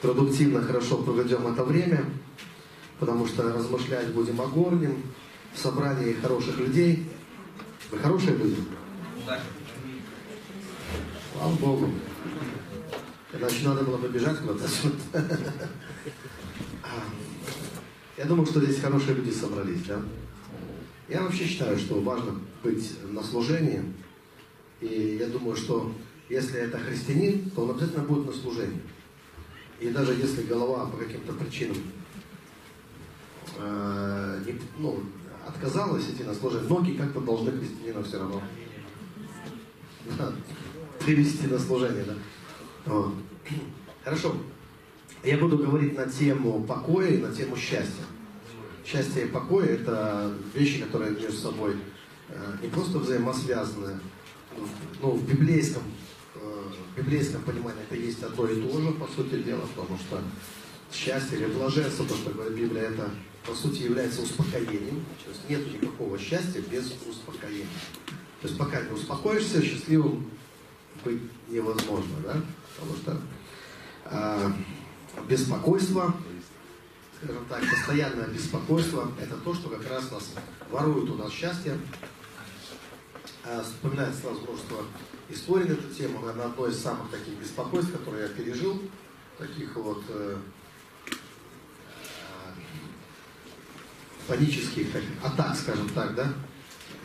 продуктивно, хорошо проведем это время, потому что размышлять будем о горнем, в собрании хороших людей. Вы хорошие люди? Да. Слава Богу. Иначе надо было побежать куда-то Я думаю, что здесь хорошие люди собрались, да? Я вообще считаю, что важно быть на служении. И я думаю, что если это христианин, то он обязательно будет на служении. И даже если голова по каким-то причинам э, не, ну, отказалась идти на служение, ноги как-то должны христианина все равно да, привести на служение. Да? Вот. Хорошо. Я буду говорить на тему покоя и на тему счастья. Счастье и покой – это вещи, которые между собой э, не просто взаимосвязаны, ну, в библейском, э, в библейском понимании это есть одно и то же, по сути дела, потому что счастье или блаженство, то, что говорит Библия, это по сути является успокоением. То есть нет никакого счастья без успокоения. То есть пока не успокоишься, счастливым быть невозможно, да? Потому что э, беспокойство скажем так, постоянное беспокойство, это то, что как раз нас ворует у нас счастье. А, вспоминается сразу множество историй на эту тему. Наверное, одно из самых таких беспокойств, которые я пережил, таких вот э, э, панических атак, скажем так, да.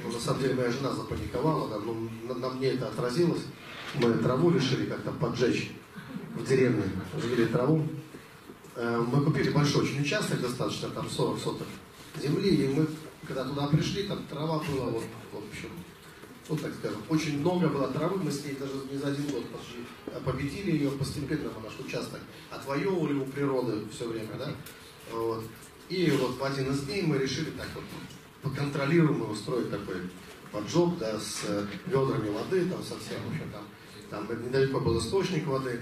Ну, на самом деле моя жена запаниковала, да, но на, на мне это отразилось. Мы траву решили как-то поджечь в деревне, жгли траву. Э, мы купили большой очень участок, достаточно, там 40 соток земли, и мы, когда туда пришли, там трава была, вот, в общем, вот так скажем, очень много было травы, мы с ней даже не за один год почти э, победили ее, постепенно наш участок отвоевывали у природы все время, да, вот. И вот в один из дней мы решили так вот поконтролируемо устроить такой поджог, да, с э, ведрами воды, там совсем, общем, там, там недалеко был источник воды,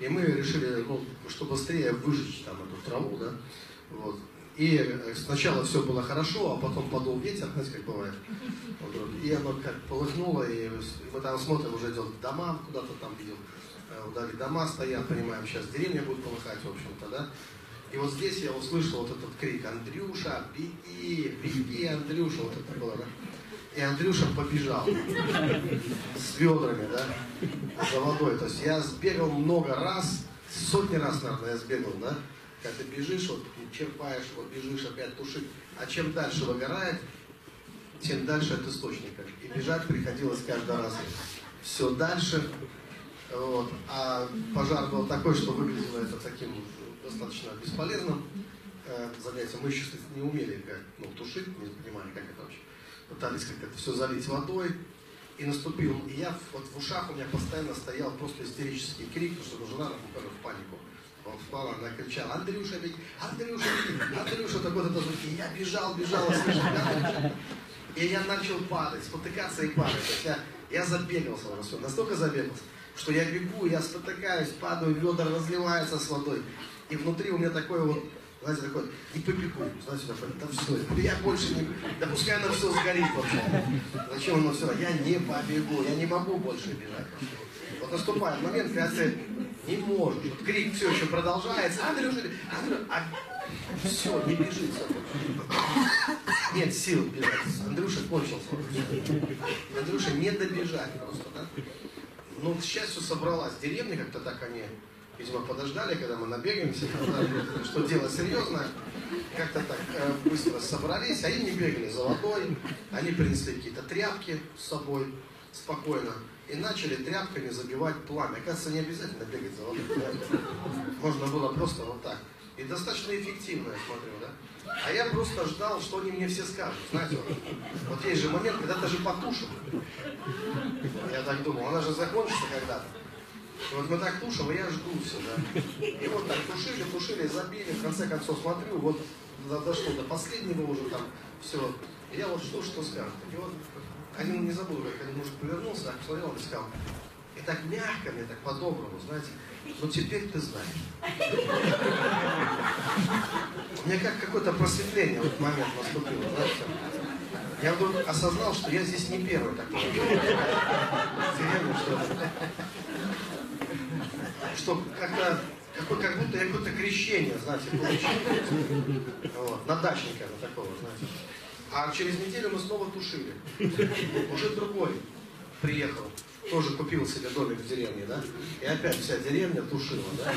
и мы решили, ну, что быстрее выжечь там эту траву, да. Вот. И э, сначала все было хорошо, а потом подул ветер, знаете, как бывает. Вот, и оно как полыхнуло, и мы там смотрим, уже идет дома, куда-то там видел, э, вдали дома стоят, понимаем, сейчас деревня будет полыхать, в общем-то, да. И вот здесь я услышал вот этот крик, Андрюша, беги, беги, Андрюша, вот это было, да. И Андрюша побежал с ведрами, да, за водой. То есть я сбегал много раз, сотни раз, наверное, я сбегал, да. Когда ты бежишь, вот черпаешь, вот бежишь, опять тушить. А чем дальше выгорает, тем дальше от источника. И бежать приходилось каждый раз все дальше. Вот. А пожар был такой, что выглядело это таким достаточно бесполезным э, занятием. Мы еще, не умели как, ну, тушить, не понимали, как это вообще пытались как это все залить водой. И наступил, и я вот в ушах у меня постоянно стоял просто истерический крик, потому что жена буквально в панику. Он впала, она кричала, Андрюша, беги, Андрюша, Андрюша, такой это звуки. Я бежал, бежал, слышал, и я начал падать, спотыкаться и падать. То есть я, я забегался на все, настолько забегался, что я бегу, я спотыкаюсь, падаю, ведра разливается с водой. И внутри у меня такое вот знаете, такой, не побегу, знаете, такой, да все, я больше не, да пускай оно все сгорит вообще. Зачем оно все, я не побегу, я не могу больше бежать. Вот наступает момент, когда ты не можешь, вот крик все еще продолжается, Андрюша, Андрюша, все, не бежится. Нет сил бежать. Андрюша кончился. Андрюша не добежать просто, да? Ну, к счастью, собралась деревня, как-то так они видимо, подождали, когда мы набегаемся, что дело серьезное. Как-то так э, быстро собрались, они не бегали за водой, они принесли какие-то тряпки с собой спокойно и начали тряпками забивать пламя. Оказывается, не обязательно бегать за водой. Можно было просто вот так. И достаточно эффективно, я смотрю, да? А я просто ждал, что они мне все скажут. Знаете, вот, вот есть же момент, когда ты же потушен. Я так думал, она же закончится когда-то. И вот мы так тушим, и я жду все, да. И вот так тушили, тушили, забили, в конце концов смотрю, вот дошло до последнего уже там, все. И я вот что, что скажут. И вот один, не забыл, как один мужик повернулся, так посмотрел и сказал, и так мягко мне, так по-доброму, знаете, ну теперь ты знаешь. Меня как какое-то просветление в этот момент наступило, знаете. Я вдруг осознал, что я здесь не первый такой. Что что как-то как, будто я какое-то крещение, знаете, получил. Вот, на дачника такого, знаете. А через неделю мы снова тушили. Уже другой приехал тоже купил себе домик в деревне, да, и опять вся деревня тушила, да.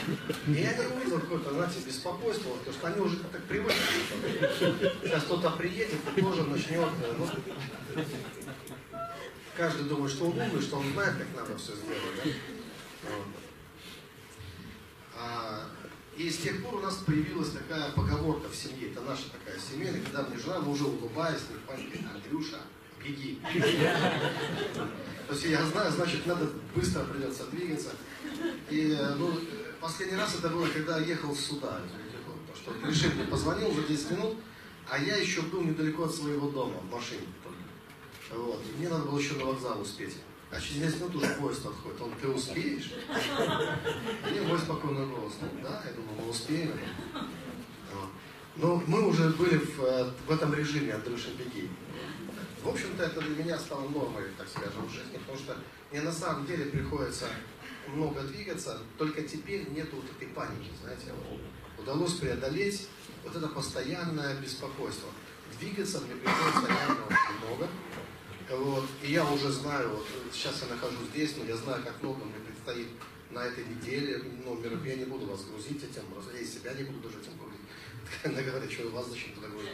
И я не увидел какое-то, знаете, беспокойство, потому что они уже так привыкли. Сейчас кто-то приедет тоже начнет, э, ну, каждый думает, что он умный, что он знает, как надо все сделать, да. Вот. А, и с тех пор у нас появилась такая поговорка в семье, это наша такая семья, когда мне жена, мы уже улыбаясь, говорит, Андрюша, беги. То есть я знаю, значит, надо быстро придется двигаться. И ну, последний раз это было, когда ехал сюда. Потому что решил, мне позвонил за 10 минут, а я еще был недалеко от своего дома, в машине только. Вот. И мне надо было еще на вокзал успеть. А через 10 минут уже поезд отходит. Он, ты успеешь? И мой спокойный голос. Ну да, я думаю, мы успеем. Но мы уже были в, э, в этом режиме Андрюша Беги. В общем-то, это для меня стало нормой, так скажем, в жизни, потому что мне на самом деле приходится много двигаться, только теперь нету вот этой паники, знаете, удалось преодолеть вот это постоянное беспокойство. Двигаться мне приходится реально очень много. Вот. И я уже знаю, вот сейчас я нахожусь здесь, но я знаю, как много мне предстоит на этой неделе. Ну, я не буду вас грузить этим, я себя не буду даже этим грузить. Когда говорят, что вас зачем туда грузить.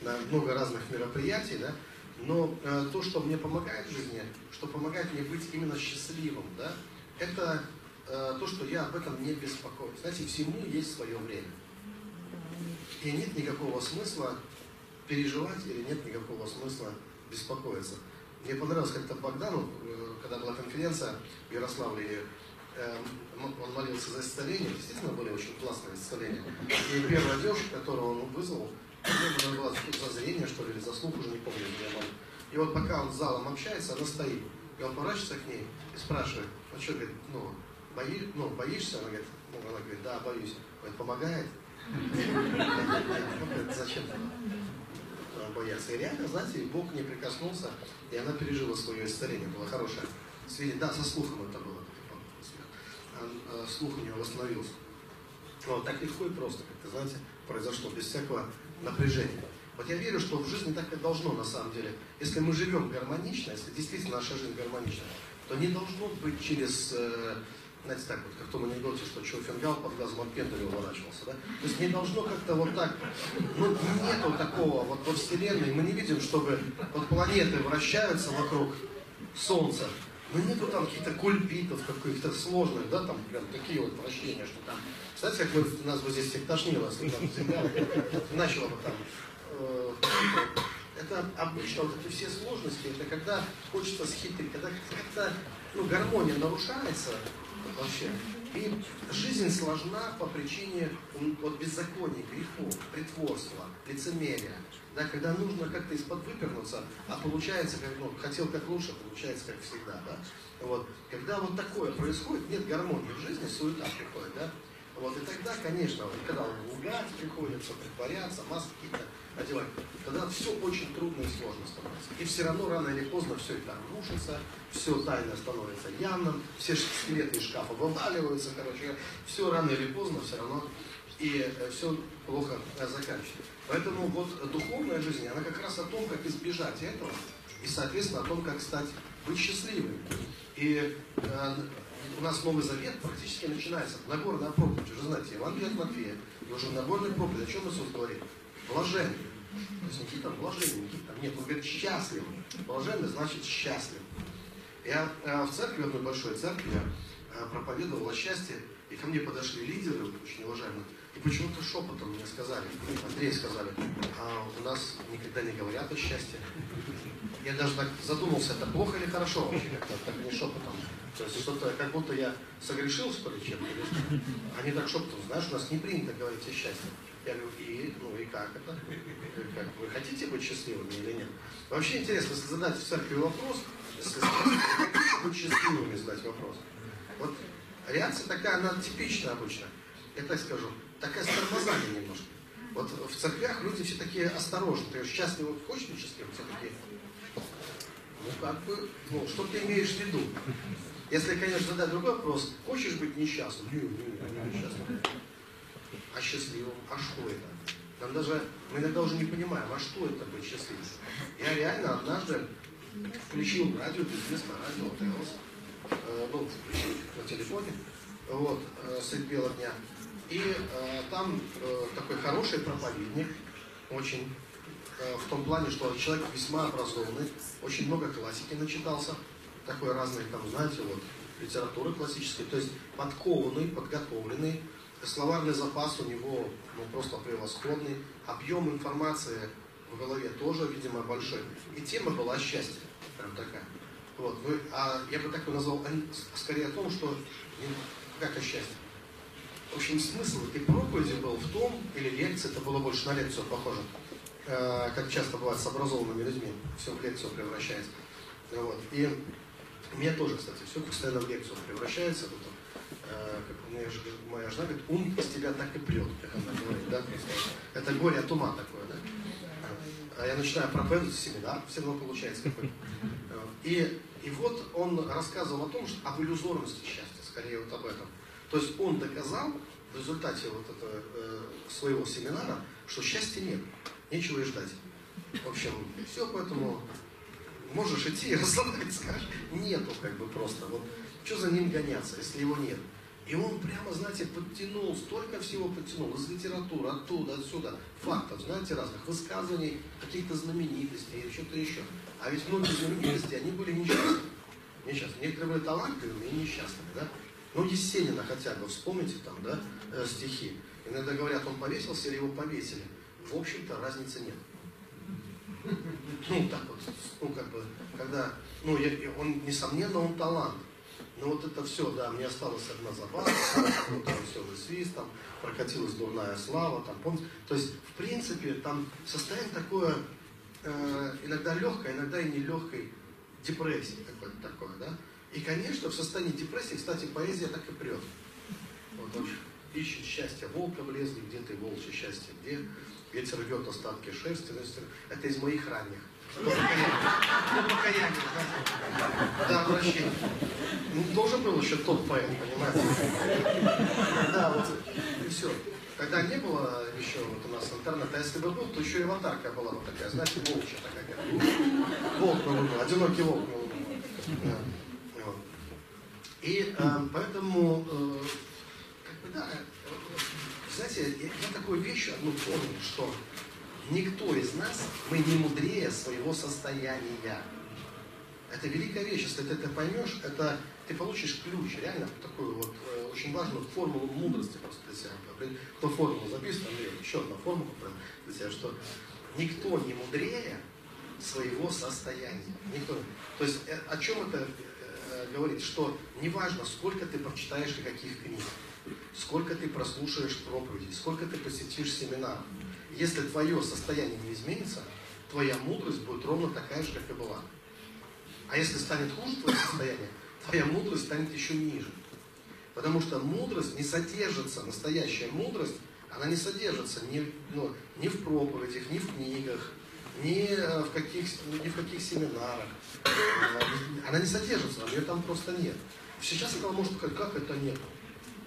На много разных мероприятий, да. Но э, то, что мне помогает в жизни, что помогает мне быть именно счастливым, да, это э, то, что я об этом не беспокоюсь. Знаете, всему есть свое время. И нет никакого смысла переживать или нет никакого смысла беспокоиться. Мне понравилось как-то Богдану, э, когда была конференция в Ярославле, э, он молился за исцеление, действительно были очень классные исцеления. И первая девушка, которую он вызвал, мне было за зрение, что ли, или за слух, уже не помню, где мама. И вот пока он с залом общается, она стоит. И он поворачивается к ней и спрашивает, ну что, говорит, ну, бои, ну боишься? Она говорит, ну, она говорит, да, боюсь. Говорит, помогает? Зачем бояться? И реально, знаете, Бог не прикоснулся, и она пережила свое исцеление, было хорошее. Да, со слухом это было. Э, слух у нее восстановился. Вот, так легко и просто, как-то, знаете, произошло, без всякого напряжения. Вот я верю, что в жизни так и должно на самом деле. Если мы живем гармонично, если действительно наша жизнь гармонична, то не должно быть через, э, знаете, так вот, как в том анекдоте, что Чо Фингал под газом от пендаля уворачивался, да? То есть не должно как-то вот так, ну, нету такого вот во Вселенной, мы не видим, чтобы вот планеты вращаются вокруг Солнца, ну нету там каких-то кульпитов, каких-то сложных, да, там прям такие вот вращения, что там. Кстати, как вы, нас бы здесь всех тошнило, если там земля начала бы там. Э, это обычно вот эти все сложности, это когда хочется схитрить, когда как-то ну, гармония нарушается вообще. И жизнь сложна по причине вот, беззакония, грехов, притворства, лицемерия. Да, когда нужно как-то из-под выпернуться, а получается, как, ну, хотел как лучше, получается как всегда. Да? Вот. Когда вот такое происходит, нет гармонии в жизни, суета приходит. Да? Вот, и тогда, конечно, когда лгать приходится, притворяться, маски какие-то одевать, тогда все очень трудно и сложно становится. И все равно рано или поздно все это рушится, все тайно становится явным, все скелеты из шкафа вываливаются, короче, все рано или поздно все равно и э, все плохо э, заканчивается. Поэтому вот духовная жизнь, она как раз о том, как избежать этого, и, соответственно, о том, как стать, быть счастливым. И э, у нас Новый Завет практически начинается. Нагорная проповедь, уже знаете, Евангелие от Матфея, и уже Нагорная проповедь, о чем Иисус говорит? Блаженный. То есть никакие там блаженные, никакие там нет. Он говорит счастливый. Блаженный значит счастлив. Я э, в церкви, в одной большой церкви, я э, проповедовал о счастье, и ко мне подошли лидеры, очень уважаемые, и почему-то шепотом мне сказали, Андрей сказали, а у нас никогда не говорят о счастье. Я даже так задумался, это плохо или хорошо вообще, как-то так не шепотом. Что-то, как будто я согрешил, что ли, чем-то. Они так шепотом, знаешь, у нас не принято говорить о счастье. Я говорю, и, ну и как это? Как, вы хотите быть счастливыми или нет? Вообще интересно, если задать в церкви вопрос, если быть счастливыми, задать вопрос. Вот реакция такая, она типична обычно. Я так скажу, такая с тормозами немножко. Вот в церквях люди все такие осторожны. Ты счастливый, хочешь быть счастливым? Все такие, ну как бы, ну что ты имеешь в виду? Если, конечно, задать другой вопрос, хочешь быть несчастным? Не, не, не несчастным. А счастливым? А что это? Там даже, мы иногда уже не понимаем, а что это быть счастливым? Я реально однажды включил радио, безвестное радио, ТЛС, был на телефоне, вот, э, средь бела дня. И э, там э, такой хороший проповедник, очень, э, в том плане, что человек весьма образованный, очень много классики начитался, такой разной, там, знаете, вот, литературы классической, то есть подкованный, подготовленный, словарный запас у него ну, просто превосходный, объем информации в голове тоже, видимо, большой. И тема была счастье, прям такая. Вот, вы, а я бы так назвал, скорее о том, что как о счастье. В общем, смысл этой проповеди был в том, или лекция, это было больше на лекцию похоже, э, как часто бывает с образованными людьми, все в лекцию превращается. Вот. И меня тоже, кстати, все постоянно в лекцию превращается. Тут, э, как у же, моя жена говорит, ум из тебя так и прет, как она говорит, да, Это горе от ума такое, да. А я начинаю проповедовать семинар, все равно получается какой-то. И, и вот он рассказывал о том, что об иллюзорности счастья, скорее вот об этом. То есть он доказал в результате вот этого э, своего семинара, что счастья нет, нечего и ждать. В общем, все, поэтому можешь идти и расслабиться, скажешь, нету как бы просто. Вот что за ним гоняться, если его нет? И он прямо, знаете, подтянул, столько всего подтянул, из литературы, оттуда, отсюда, фактов, знаете, разных высказываний, каких-то знаменитостей или что-то еще. А ведь многие знаменитости, они были несчастны. Несчастны. Некоторые были талантливыми и несчастными, да? Ну, Есенина хотя бы, вспомните там, да, э, стихи. Иногда говорят, он повесился или его повесили. В общем-то, разницы нет. Ну, так вот, ну, как бы, когда, ну, я, он, несомненно, он талант. Но вот это все, да, мне осталась одна забава, ну, там веселый свист, там прокатилась дурная слава, там, помните? То есть, в принципе, там состояние такое, э, иногда легкое, иногда и нелегкой депрессии какое-то такое, да? И, конечно, в состоянии депрессии, кстати, поэзия так и прет. Вот он ищет счастье волка в лезвии, где ты волчье счастье, где ветер рвет остатки шерсти. Это из моих ранних. До покаяния. До До обращения. Ну, должен был еще тот поэт, понимаете? Да, вот, и все. Когда не было еще вот у нас интернета, а если бы был, то еще и аватарка была вот такая, знаете, волчья такая. Волк на луну, одинокий волк луну. Да. И э, поэтому, э, как бы, да, знаете, я, я такую вещь одну помню, что Никто из нас, мы не мудрее своего состояния. Это великая вещь, если ты это поймешь, это ты получишь ключ, реально такую вот э, очень важную формулу мудрости просто для себя. Кто формулу записывает, Андрей, еще одна формула для себя, что никто не мудрее своего состояния. Никто. То есть э, о чем это э, говорит? Что неважно, сколько ты прочитаешь и каких книг, сколько ты прослушаешь проповедей, сколько ты посетишь семинаров, если твое состояние не изменится, твоя мудрость будет ровно такая же, как и была. А если станет хуже твое состояние, твоя мудрость станет еще ниже. Потому что мудрость не содержится, настоящая мудрость, она не содержится ни, ну, ни в проповедях, ни в книгах, ни в каких, ни в каких семинарах. Она не содержится, ее там просто нет. Сейчас этого может сказать, как это нет?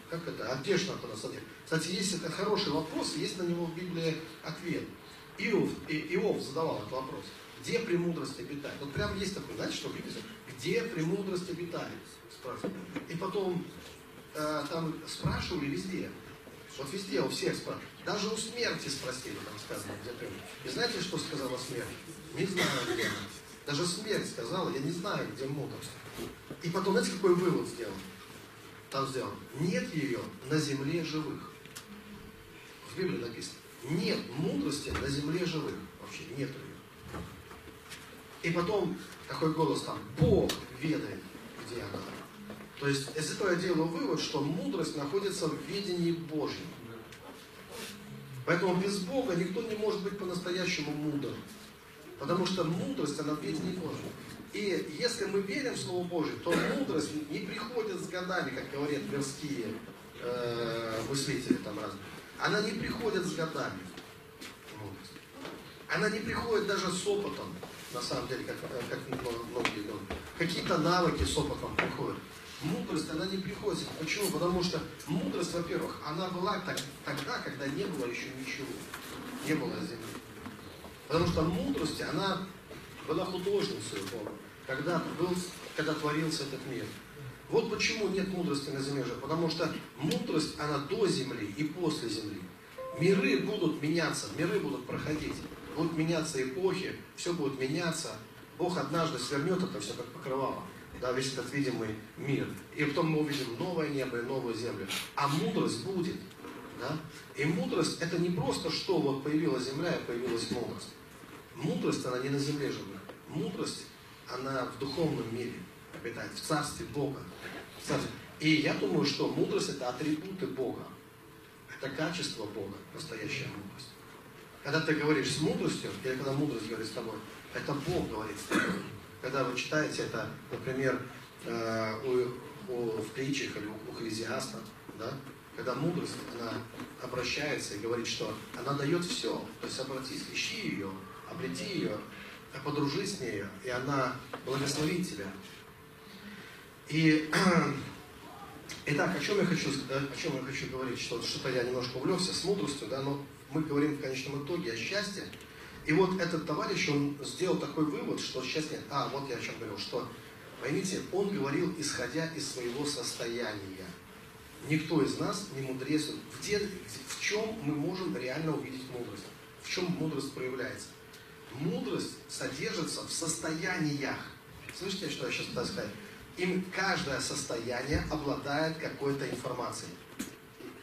Как это? А где же на самом деле? Кстати, есть это хороший вопрос, есть на него в Библии ответ. Иов, и, Иов задавал этот вопрос. Где премудрость обитает? Вот прям есть такой, знаете, что в Библии? Где премудрость обитает? Спрашивают. И потом э, там спрашивали везде. Вот везде у всех спрашивают. Даже у смерти спросили, там сказано, где премудрость. И знаете, что сказала смерть? Не знаю, где она. Даже смерть сказала, я не знаю, где мудрость. И потом, знаете, какой вывод сделал? Там сделано, нет ее на земле живых. В Библии написано, нет мудрости на земле живых. Вообще нет ее. И потом такой голос там, Бог ведает, где она. То есть из этого я делаю вывод, что мудрость находится в ведении Божьем. Поэтому без Бога никто не может быть по-настоящему мудр. Потому что мудрость, она в ведении Божьем. И если мы верим в Слово Божье, то мудрость не приходит с годами, как говорят мирские э, мыслители там разные. Она не приходит с годами. Она не приходит даже с опытом, на самом деле, как, как многие думают. Какие-то навыки с опытом приходят. Мудрость, она не приходит. Почему? Потому что мудрость, во-первых, она была так, тогда, когда не было еще ничего. Не было земли. Потому что мудрость, она была художницей Бога, когда, был, когда творился этот мир. Вот почему нет мудрости на земле же. Потому что мудрость, она до земли и после земли. Миры будут меняться, миры будут проходить. Будут меняться эпохи, все будет меняться. Бог однажды свернет это все как покрывало. Да, весь этот видимый мир. И потом мы увидим новое небо и новую землю. А мудрость будет. Да? И мудрость это не просто, что вот появилась земля и появилась мудрость. Мудрость, она не на земле живет. Мудрость, она в духовном мире обитает, в царстве Бога. В царстве. И я думаю, что мудрость это атрибуты Бога. Это качество Бога, настоящая мудрость. Когда ты говоришь с мудростью, или когда мудрость говорит с тобой, это Бог говорит с тобой. Когда вы читаете это, например, э, у, у, в притчах или у, у Хлезиаста, да, когда мудрость, она обращается и говорит, что она дает все. То есть обратись, ищи ее, обрети ее, подружись с ней, и она благословит тебя. И Итак, о чем я хочу, о чем я хочу говорить, что что-то я немножко увлекся с мудростью, да, но мы говорим в конечном итоге о счастье. И вот этот товарищ, он сделал такой вывод, что счастье, а, вот я о чем говорил, что, поймите, он говорил, исходя из своего состояния. Никто из нас не мудрец. Где, в чем мы можем реально увидеть мудрость? В чем мудрость проявляется? Мудрость содержится в состояниях. Слышите, что я сейчас пытаюсь сказать? Им каждое состояние обладает какой-то информацией.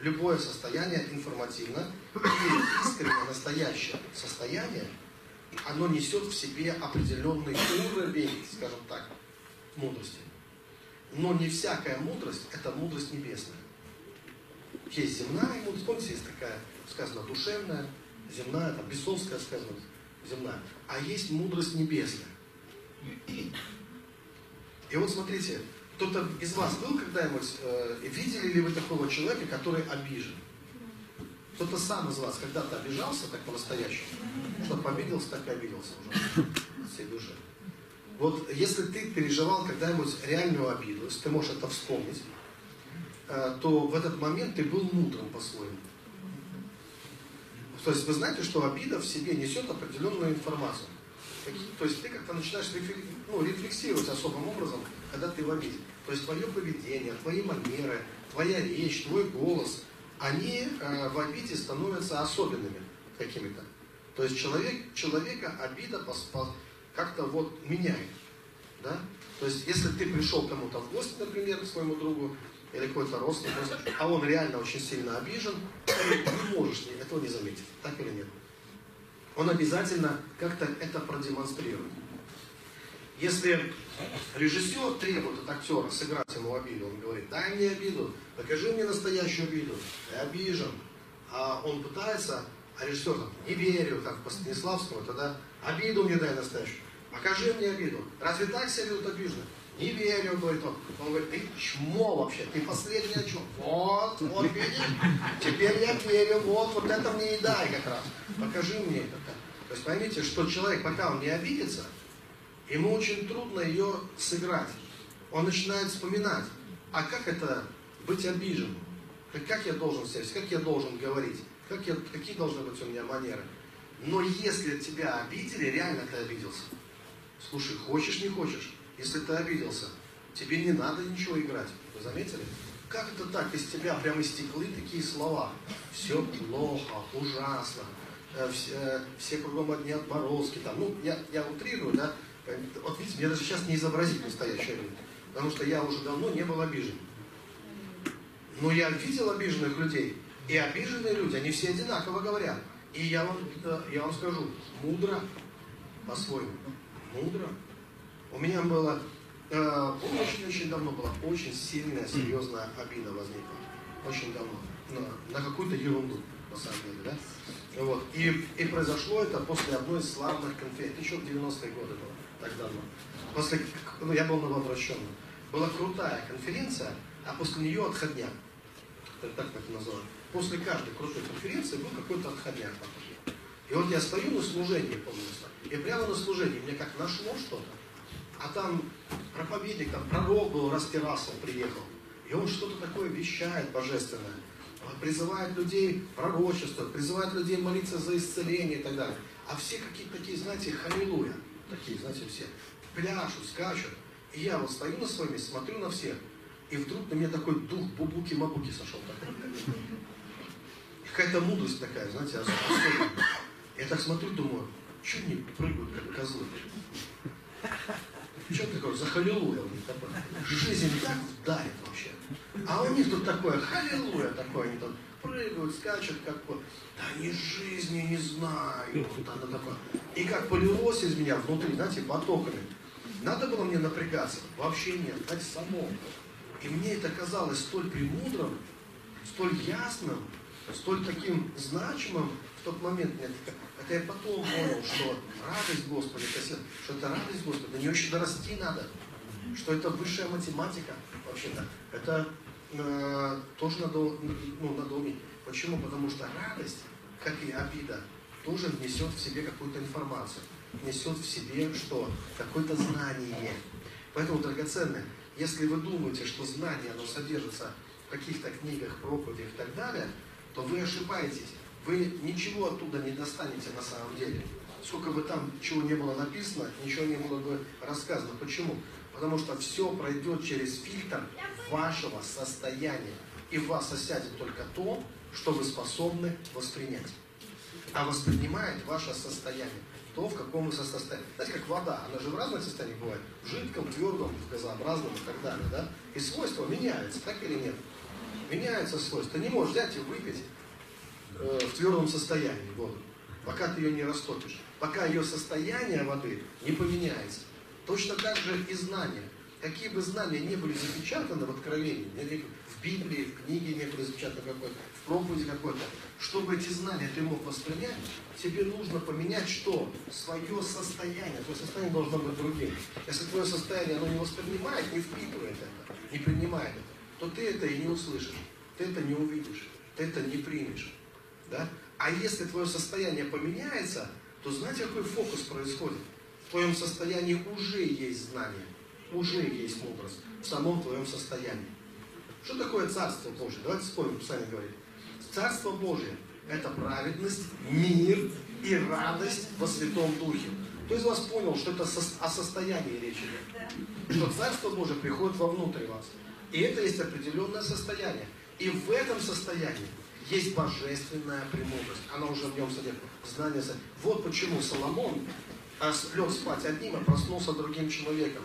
Любое состояние информативно и искренне настоящее состояние, оно несет в себе определенный уровень, скажем так, мудрости. Но не всякая мудрость – это мудрость небесная. Есть земная мудрость, помните, есть такая, сказано, душевная, земная, там, бесовская, сказано, земная. А есть мудрость небесная. И вот смотрите, кто-то из вас был когда-нибудь, э, видели ли вы такого человека, который обижен? Кто-то сам из вас когда-то обижался так по-настоящему? Что обиделся, так и обиделся уже всей души. Вот если ты переживал когда-нибудь реальную обиду, если ты можешь это вспомнить, э, то в этот момент ты был мудрым по-своему. То есть вы знаете, что обида в себе несет определенную информацию. То есть ты как-то начинаешь ну, рефлексировать особым образом, когда ты в обиде. То есть твое поведение, твои манеры, твоя речь, твой голос, они э, в обиде становятся особенными какими-то. То есть человек, человека обида как-то вот меняет. Да? То есть если ты пришел кому-то в гости, например, к своему другу, или какой-то родственник, а он реально очень сильно обижен, ты не можешь этого не заметить. Так или нет? он обязательно как-то это продемонстрирует. Если режиссер требует от актера сыграть ему обиду, он говорит, дай мне обиду, покажи мне настоящую обиду, я обижен. А он пытается, а режиссер там, не верю, как по Станиславскому, тогда обиду мне дай настоящую, покажи мне обиду. Разве так себя ведут обиженно? Не верю, говорит он. Он говорит, ты чмо вообще, ты последний чмо. Вот, вот видишь, теперь я верю, вот, вот это мне и дай как раз. Покажи мне это. То есть поймите, что человек, пока он не обидится, ему очень трудно ее сыграть. Он начинает вспоминать, а как это быть обиженным? Как я должен себя, как я должен говорить? Как я, какие должны быть у меня манеры? Но если тебя обидели, реально ты обиделся. Слушай, хочешь, не хочешь, если ты обиделся, тебе не надо ничего играть. Вы заметили? Как это так? Из тебя прямо истекли такие слова. Все плохо, ужасно. Э, все, э, все кругом одни отморозки. Там. Ну, я, я утрирую, да. Вот видите, мне даже сейчас не изобразить настоящую обиду. Потому что я уже давно не был обижен. Но я видел обиженных людей. И обиженные люди, они все одинаково говорят. И я вам, я вам скажу, мудро по-своему. Мудро. У меня было, э, очень-очень давно была очень сильная, серьезная обида возникла. Очень давно. На, на какую-то ерунду, на самом деле, да? Вот. И, и произошло это после одной из славных конференций. Еще в 90-е годы было, так давно. После, ну, я был новообращенным. Была крутая конференция, а после нее отходняк. Так, так это называют. После каждой крутой конференции был какой-то отходняк. И вот я стою на служении, помню, и прямо на служении мне как нашло что-то. А там проповедник, там пророк был, Растирасов приехал, и он что-то такое вещает божественное, призывает людей пророчество, призывает людей молиться за исцеление и так далее. А все какие-то такие, знаете, халилуя, такие, знаете, все пляшут, скачут. И я вот стою на своем месте, смотрю на всех, и вдруг на меня такой дух бубуки-мабуки сошел. Какая-то мудрость такая, знаете, особенная. Я так смотрю, думаю, что они прыгают, как козлы? Что такое, за халилуя у них? Жизнь так вдарит вообще. А у них тут такое халилуя такое, они тут прыгают, скачут, как бы, да они жизни не знают. И как полилось из меня внутри, знаете, потоками. Надо было мне напрягаться? Вообще нет, знаете, само. И мне это казалось столь премудрым, столь ясным, столь таким значимым в тот момент. Мне это я потом понял, что радость Господа, что это радость Господа, до нее еще дорасти надо. Что это высшая математика вообще-то. Это э, тоже надо, ну, надо уметь. Почему? Потому что радость, как и обида, тоже несет в себе какую-то информацию. Несет в себе что? Какое-то знание. Поэтому, драгоценное, если вы думаете, что знание, оно содержится в каких-то книгах, проповедях и так далее, то вы ошибаетесь. Вы ничего оттуда не достанете на самом деле. Сколько бы там чего не было написано, ничего не было бы рассказано. Почему? Потому что все пройдет через фильтр вашего состояния. И в вас осядет только то, что вы способны воспринять. А воспринимает ваше состояние то, в каком вы состоянии. Знаете, как вода, она же в разных состояниях бывает. В жидком, твердом, в газообразном и так далее. Да? И свойства меняются, так или нет? Меняются свойства. Ты не можешь взять и выпить э, в твердом состоянии воду, пока ты ее не растопишь. Пока ее состояние воды не поменяется. Точно так же и знания. Какие бы знания не были запечатаны в Откровении, в Библии, в книге не были запечатаны какой-то, в проповеди какой-то, чтобы эти знания ты мог воспринять, тебе нужно поменять что? Свое состояние. Твое состояние должно быть другим. Если твое состояние оно не воспринимает, не впитывает это, не принимает это, то ты это и не услышишь, ты это не увидишь, ты это не примешь. Да? А если твое состояние поменяется, то знаете, какой фокус происходит? В твоем состоянии уже есть знание, уже есть мудрость в самом твоем состоянии. Что такое Царство Божие? Давайте вспомним, сами говорит. Царство Божие – это праведность, мир и радость во Святом Духе. Кто из вас понял, что это о состоянии речи идет? Что Царство Божие приходит вовнутрь вас. И это есть определенное состояние. И в этом состоянии есть божественная премудрость. Она уже в нем содержит. Знание. Вот почему Соломон лег спать одним, а проснулся другим человеком.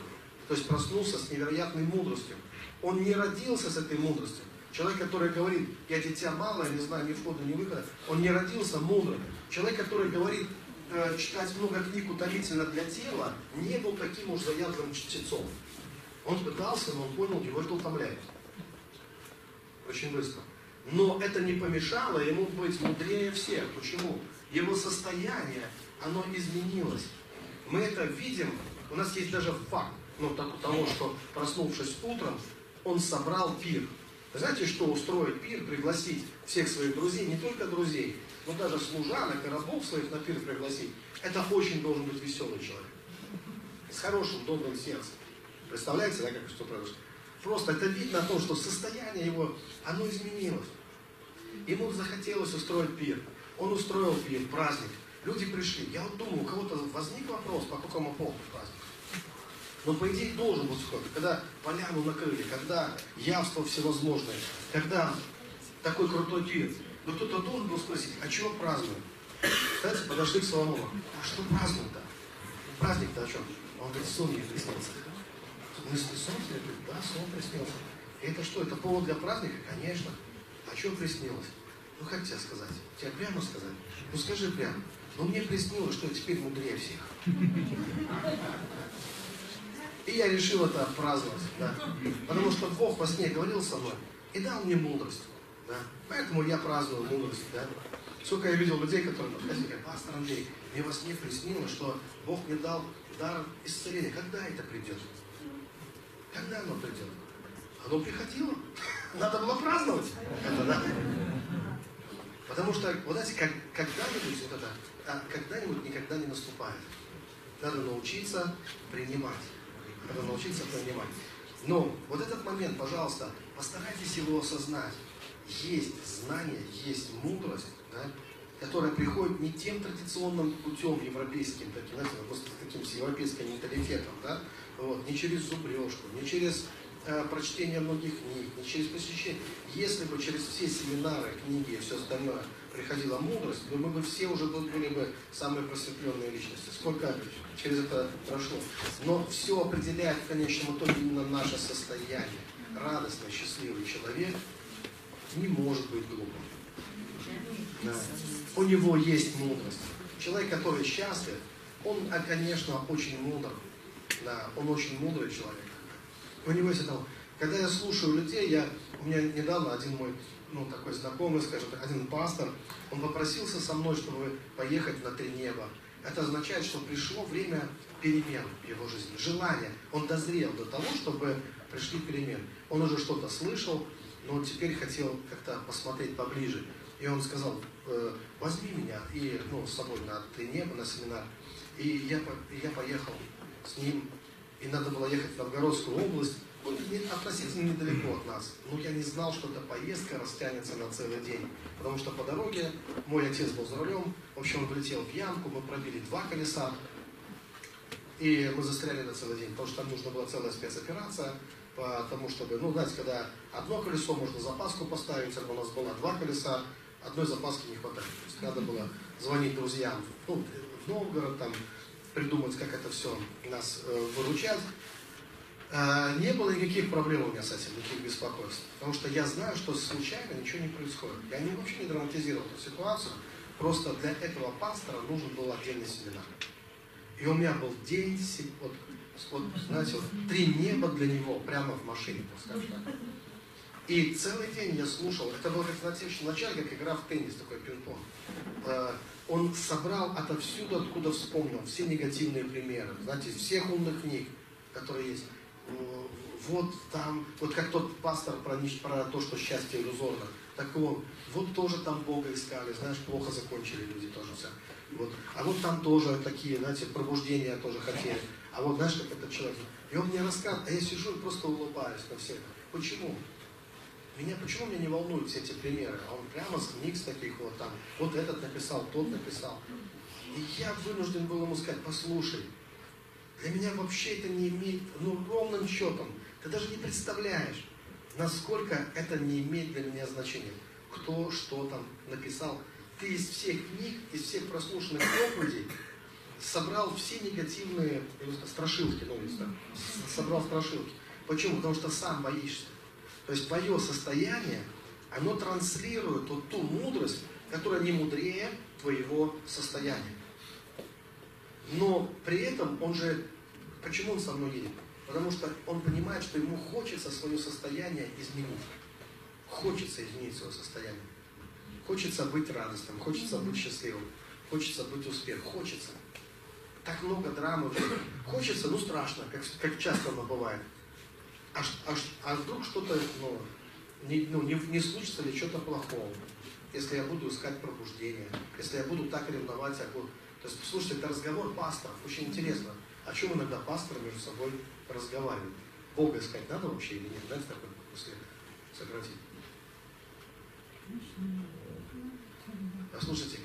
То есть проснулся с невероятной мудростью. Он не родился с этой мудростью. Человек, который говорит, я дитя малое, не знаю ни входа, ни выхода, он не родился мудрым. Человек, который говорит, э, читать много книг утомительно для тела, не был таким уж заядлым чтецом. Он пытался, но он понял, его это утомляет. Очень быстро. Но это не помешало ему быть мудрее всех. Почему? Его состояние, оно изменилось. Мы это видим, у нас есть даже факт ну, того, что проснувшись утром, он собрал пир. Вы знаете, что устроить пир, пригласить всех своих друзей, не только друзей, но даже служанок и рабов своих на пир пригласить, это очень должен быть веселый человек. С хорошим, добрым сердцем. Представляете, да, как что произошло? Просто это видно о том, что состояние его, оно изменилось. Ему захотелось устроить пир. Он устроил пир, праздник. Люди пришли. Я вот думаю, у кого-то возник вопрос, по какому поводу праздник. Но по идее должен быть сход. Когда поляну накрыли, когда явство всевозможное, когда такой крутой пир. Но кто-то должен был спросить, а чего празднуем? Кстати, подошли к Соломону. А что празднуем-то? Праздник-то о чем? Он говорит, сон мне приснился. Мы сон тебе? Да, сон приснился. И это что, это повод для праздника? Конечно. А что приснилось? Ну, как тебе сказать? Тебе прямо сказать? Ну, скажи прямо. Ну, мне приснилось, что я теперь мудрее всех. И я решил это праздновать, да. Потому что Бог во сне говорил со мной и дал мне мудрость, да. Поэтому я праздную мудрость, да. Сколько я видел людей, которые подходили, говорят, пастор Андрей, мне во сне приснилось, что Бог мне дал дар исцеления. Когда это придет? Когда оно придет? Оно приходило. Надо было праздновать это, да? Потому что, вот знаете, как, когда-нибудь вот это, а когда-нибудь никогда не наступает. Надо научиться принимать. Надо научиться понимать. Но вот этот момент, пожалуйста, постарайтесь его осознать. Есть знание, есть мудрость, да, которая приходит не тем традиционным путем европейским, таким, знаете, просто таким с европейским менталитетом, да, вот, не через зубрежку, не через э, прочтение многих книг, не через посещение. Если бы через все семинары, книги и все остальное приходила мудрость, то мы бы все уже были бы самые просветленные личности. Сколько через это прошло. Но все определяет в конечном итоге именно наше состояние. Радостный, счастливый человек не может быть глупым. Да. У него есть мудрость. Человек, который счастлив, он, а, конечно, очень мудр. Да, он очень мудрый человек. У него есть это... Когда я слушаю людей, я, у меня недавно один мой ну, такой знакомый, скажем так, один пастор, он попросился со мной, чтобы поехать на три неба. Это означает, что пришло время перемен в его жизни, желание. Он дозрел до того, чтобы пришли перемены. Он уже что-то слышал, но теперь хотел как-то посмотреть поближе. И он сказал, э, возьми меня и, ну, с собой на три неба, на семинар. И я, я поехал с ним, и надо было ехать в Новгородскую область, ну, относительно недалеко от нас. Но я не знал, что эта поездка растянется на целый день. Потому что по дороге мой отец был за рулем. В общем, он влетел в ямку, мы пробили два колеса. И мы застряли на целый день, потому что там нужна была целая спецоперация. Потому чтобы, ну, знаете, когда одно колесо можно запаску поставить, у нас было два колеса, одной запаски не хватает. То есть надо было звонить друзьям ну, в Новгород, там, придумать, как это все нас э, выручать. А, не было никаких проблем у меня с этим, никаких беспокойств. Потому что я знаю, что случайно ничего не происходит. Я не, вообще не драматизировал эту ситуацию. Просто для этого пастора нужен был отдельный семинар. И у меня был день, вот, вот, знаете, вот, три неба для него прямо в машине, скажем так. И целый день я слушал, это было как в начале, как игра в теннис, такой пинг-понг. Он собрал отовсюду, откуда вспомнил, все негативные примеры, знаете, всех умных книг, которые есть вот там, вот как тот пастор про, про то, что счастье иллюзорно, так он, вот тоже там Бога искали, знаешь, плохо закончили люди тоже все. Вот. А вот там тоже такие, знаете, пробуждения тоже хотели. А вот знаешь, как этот человек. И он мне рассказывает, а я сижу и просто улыбаюсь на всех. Почему? Меня, почему меня не волнуют все эти примеры? А он прямо с книг с таких вот там, вот этот написал, тот написал. И я вынужден был ему сказать, послушай, для меня вообще это не имеет, ну, ровным счетом. Ты даже не представляешь, насколько это не имеет для меня значения. Кто что там написал. Ты из всех книг, из всех прослушанных проповедей собрал все негативные страшилки, ну, собрал страшилки. Почему? Потому что сам боишься. То есть твое состояние, оно транслирует вот ту мудрость, которая не мудрее твоего состояния. Но при этом он же Почему он со мной едет? Потому что он понимает, что ему хочется свое состояние изменить. Хочется изменить свое состояние. Хочется быть радостным, хочется быть счастливым, хочется быть успехом, хочется. Так много драмы. Хочется, ну страшно, как, как часто оно бывает. А, а, а вдруг что-то, ну, не, ну, не, не случится ли что-то плохого? Если я буду искать пробуждение, если я буду так ревновать, буду... То есть, слушайте, это разговор пасторов, очень интересно о чем иногда пасторы между собой разговаривают. Бога искать надо вообще или нет? Дайте такой после сократить. Послушайте,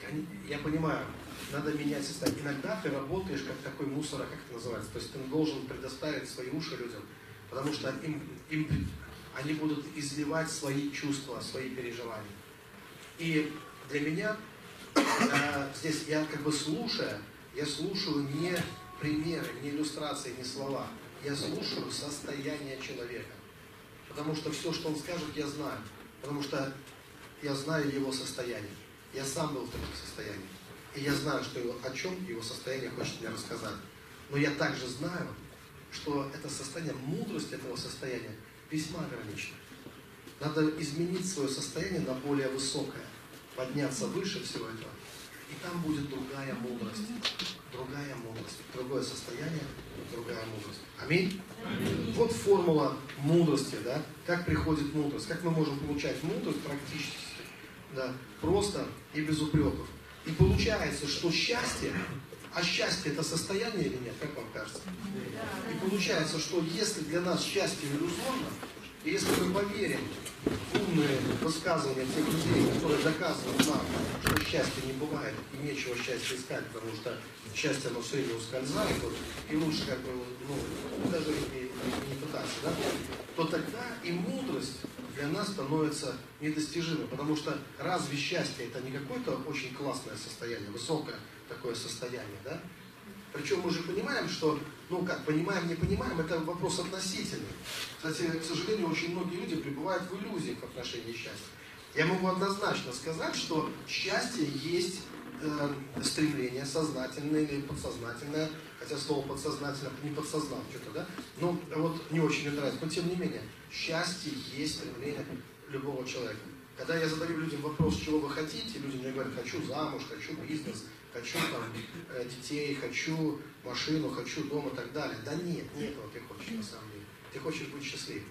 я понимаю, надо менять состояние. Иногда ты работаешь как такой мусор, как это называется. То есть ты должен предоставить свои уши людям, потому что им, им, они будут изливать свои чувства, свои переживания. И для меня э, здесь я как бы слушая, я слушаю не примеры, не иллюстрации, не слова. Я слушаю состояние человека. Потому что все, что он скажет, я знаю. Потому что я знаю его состояние. Я сам был в таких состояниях. И я знаю, что его, о чем его состояние хочет мне рассказать. Но я также знаю, что это состояние, мудрость этого состояния весьма ограничена. Надо изменить свое состояние на более высокое, подняться выше всего этого. И там будет другая мудрость другая мудрость, другое состояние, другая мудрость. Аминь? Аминь. Вот формула мудрости, да? Как приходит мудрость, как мы можем получать мудрость практически, да? Просто и без упреков. И получается, что счастье А счастье это состояние или нет, как вам кажется? И получается, что если для нас счастье иллюзорно, и если мы поверим в умные высказывания тех людей, которые доказывают нам, что счастья не бывает и нечего счастья искать, потому что счастье оно все время ускользает, вот, и лучше как бы, ну, даже не, не пытаться, да, то тогда и мудрость для нас становится недостижимой, потому что разве счастье это не какое-то очень классное состояние, высокое такое состояние, да? Причем мы же понимаем, что, ну как, понимаем, не понимаем, это вопрос относительный. Кстати, к сожалению, очень многие люди пребывают в иллюзиях в отношении счастья. Я могу однозначно сказать, что счастье есть э, стремление сознательное или подсознательное, хотя слово подсознательно не подсознал что-то, да? Ну, вот не очень мне нравится, но тем не менее, счастье есть стремление любого человека. Когда я задаю людям вопрос, чего вы хотите, люди мне говорят, хочу замуж, хочу бизнес, хочу там, э, детей, хочу машину, хочу дом и так далее. Да нет, не этого ты хочешь на самом деле. Ты хочешь быть счастливым.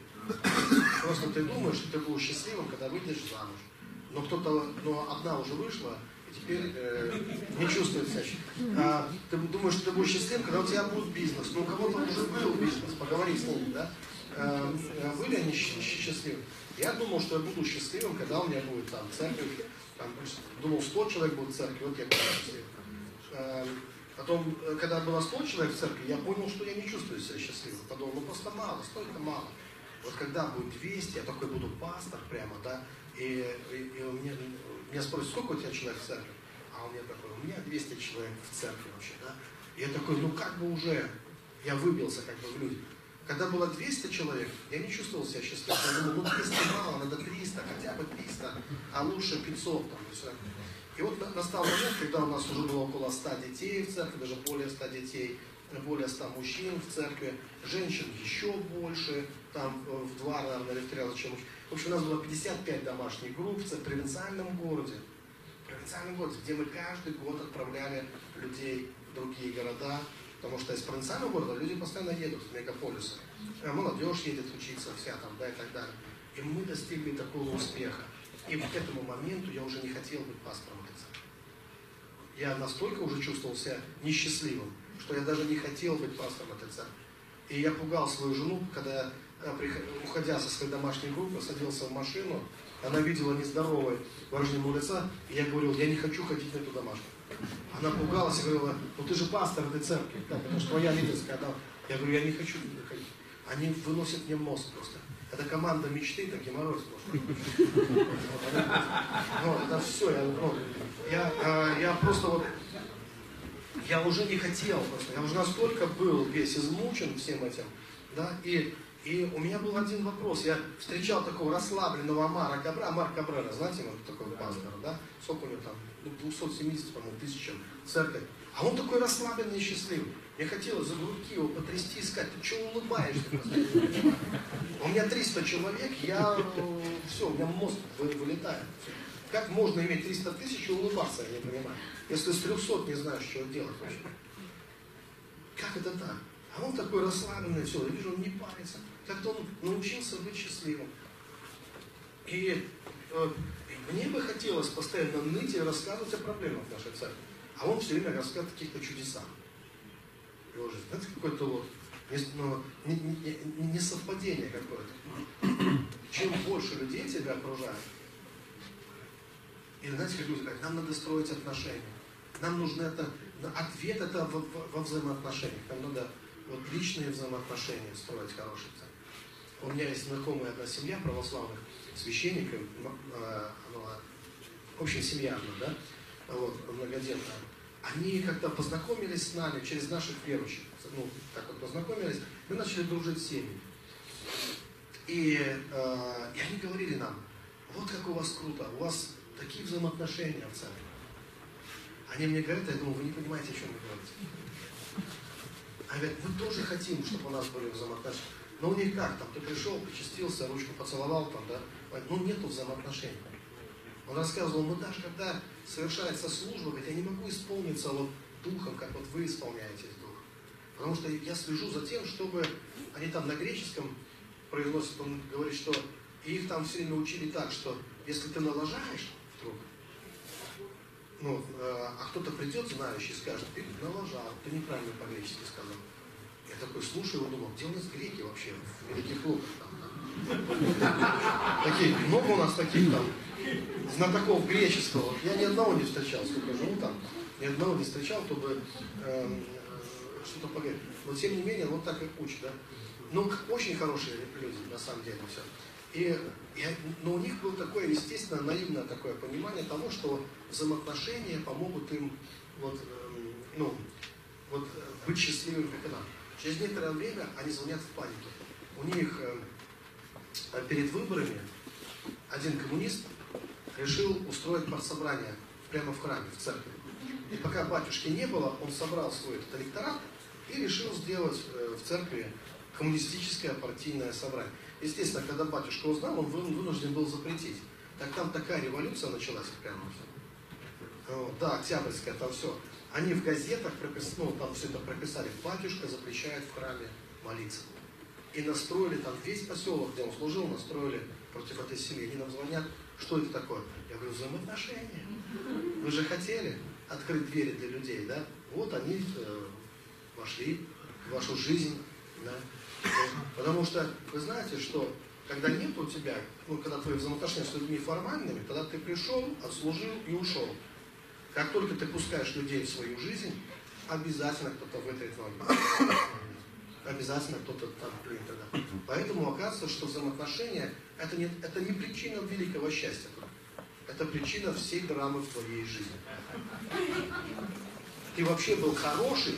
Просто ты думаешь, что ты будешь счастливым, когда выйдешь замуж. Но кто-то, но одна уже вышла, теперь э, не чувствует себя. А, ты думаешь, что ты будешь счастливым, когда у тебя будет бизнес. Но у кого-то уже был бизнес, поговори с ними, да? Э, были они счастливы? Я думал, что я буду счастливым, когда у меня будет там церковь, там, думал, 100 человек будет в церкви, вот я буду счастливым. Эм, потом, э, когда было 100 человек в церкви, я понял, что я не чувствую себя счастливым. Подумал, ну просто мало, 100 это мало. Вот когда будет 200, я такой буду пастор прямо, да, и, и, и у меня, меня спросят, сколько у тебя человек в церкви? А у меня такой, у меня 200 человек в церкви вообще, да. Я такой, ну как бы уже, я выбился как бы в люди. Когда было 200 человек, я не чувствовал себя счастливым. Я думал, ну 200 мало, надо 300, хотя бы 300, а лучше 500 там, и все. И вот настал момент, когда у нас уже было около 100 детей в церкви, даже более 100 детей, более 100 мужчин в церкви, женщин еще больше, там э, в два, наверное, или в три раза, чем мужчин. В общем, у нас было 55 домашних групп в провинциальном городе, в провинциальном городе, где мы каждый год отправляли людей в другие города, потому что из провинциального города люди постоянно едут в мегаполисы. Э, молодежь едет учиться вся там, да, и так далее. И мы достигли такого успеха. И к этому моменту я уже не хотел быть пастором я настолько уже чувствовал себя несчастливым, что я даже не хотел быть пастором церкви. И я пугал свою жену, когда уходя со своей домашней группы, садился в машину, она видела нездоровое выражение лица, и я говорил, я не хочу ходить на эту домашнюю. Она пугалась и говорила, ну ты же пастор этой церкви, как это же твоя лидерская. Я говорю, я не хочу туда ходить. Они выносят мне мозг просто. Это команда мечты, это геморрой сплошной. Ну, это все, я, я, а, я просто вот, я уже не хотел просто, я уже настолько был весь измучен всем этим, да, и, и у меня был один вопрос, я встречал такого расслабленного Амара Кабра, Амар Кабрера, знаете, вот такой пастор, да, сколько у него там, 270, ну, по-моему, тысяч церковь, а он такой расслабленный и счастливый. Мне хотелось за грудки его потрясти и сказать, ты что улыбаешься? У меня 300 человек, я, все, у меня мозг вылетает. Как можно иметь 300 тысяч и улыбаться, я не понимаю. Если с 300 не знаешь, что делать вообще. Как это так? А он такой расслабленный, все, я вижу, он не парится. Как-то он научился быть счастливым. И, э, мне бы хотелось постоянно ныть и рассказывать о проблемах нашей церкви. А он все время рассказывает о каких-то чудесах. Его жизнь. Это какое-то вот ну, не, не, не совпадение какое-то. Чем больше людей тебя окружают, и знаете, как люди говорят, нам надо строить отношения. Нам нужно это, ответ это во, во взаимоотношениях. Нам надо вот личные взаимоотношения строить хорошие. У меня есть знакомая одна семья православных священников, в общем, семья одна, да, вот, многодетная. Они как-то познакомились с нами через наших верующих. Ну, так вот познакомились, мы начали дружить с семьями. И, э, и они говорили нам, вот как у вас круто, у вас такие взаимоотношения в церкви. Они мне говорят, я думаю, вы не понимаете, о чем вы говорите. Они говорят, мы тоже хотим, чтобы у нас были взаимоотношения. Но у них как, там, ты пришел, причастился, ручку поцеловал, там, да, ну нету взаимоотношений. Он рассказывал, мы даже когда совершается служба, говорит, я не могу исполниться вот духом, как вот вы исполняетесь духом. Потому что я слежу за тем, чтобы они там на греческом произносят, он говорит, что их там все время учили так, что если ты налажаешь, ну, э, а кто-то придет, знающий, и скажет, ты налажал, ты неправильно по-гречески сказал. Я такой слушаю и думал, где у нас греки вообще в великих луках там? Такие, много у нас таких там знатоков греческого. Я ни одного не встречал, сколько живу там, ни одного не встречал, кто бы э, что-то поговорить. Но тем не менее, вот так и учат, да. Ну, очень хорошие люди, на самом деле, все. И, и, но у них было такое, естественно, наивное такое понимание того, что взаимоотношения помогут им вот, э, ну, вот, э, быть счастливыми, как и нам. Через некоторое время они звонят в панике. У них э, перед выборами один коммунист решил устроить партсобрание прямо в храме, в церкви. И пока батюшки не было, он собрал свой этот электорат и решил сделать э, в церкви коммунистическое партийное собрание. Естественно, когда батюшка узнал, он вынужден был запретить. Так там такая революция началась прямо. Вот, да, Октябрьская, там все. Они в газетах ну, там все это прописали. Батюшка запрещает в храме молиться. И настроили там весь поселок, где он служил, настроили против этой семьи. Они нам звонят, что это такое? Я говорю, взаимоотношения. Вы же хотели открыть двери для людей, да? Вот они э, вошли в вашу жизнь, да? Потому что вы знаете, что когда нет у тебя, ну, когда твои взаимоотношения с людьми формальными, тогда ты пришел, отслужил и ушел. Как только ты пускаешь людей в свою жизнь, обязательно кто-то вытрет ноги. Обязательно кто-то там принят. Да. Поэтому оказывается, что взаимоотношения это не, это не причина великого счастья. Это причина всей драмы в твоей жизни. Ты вообще был хороший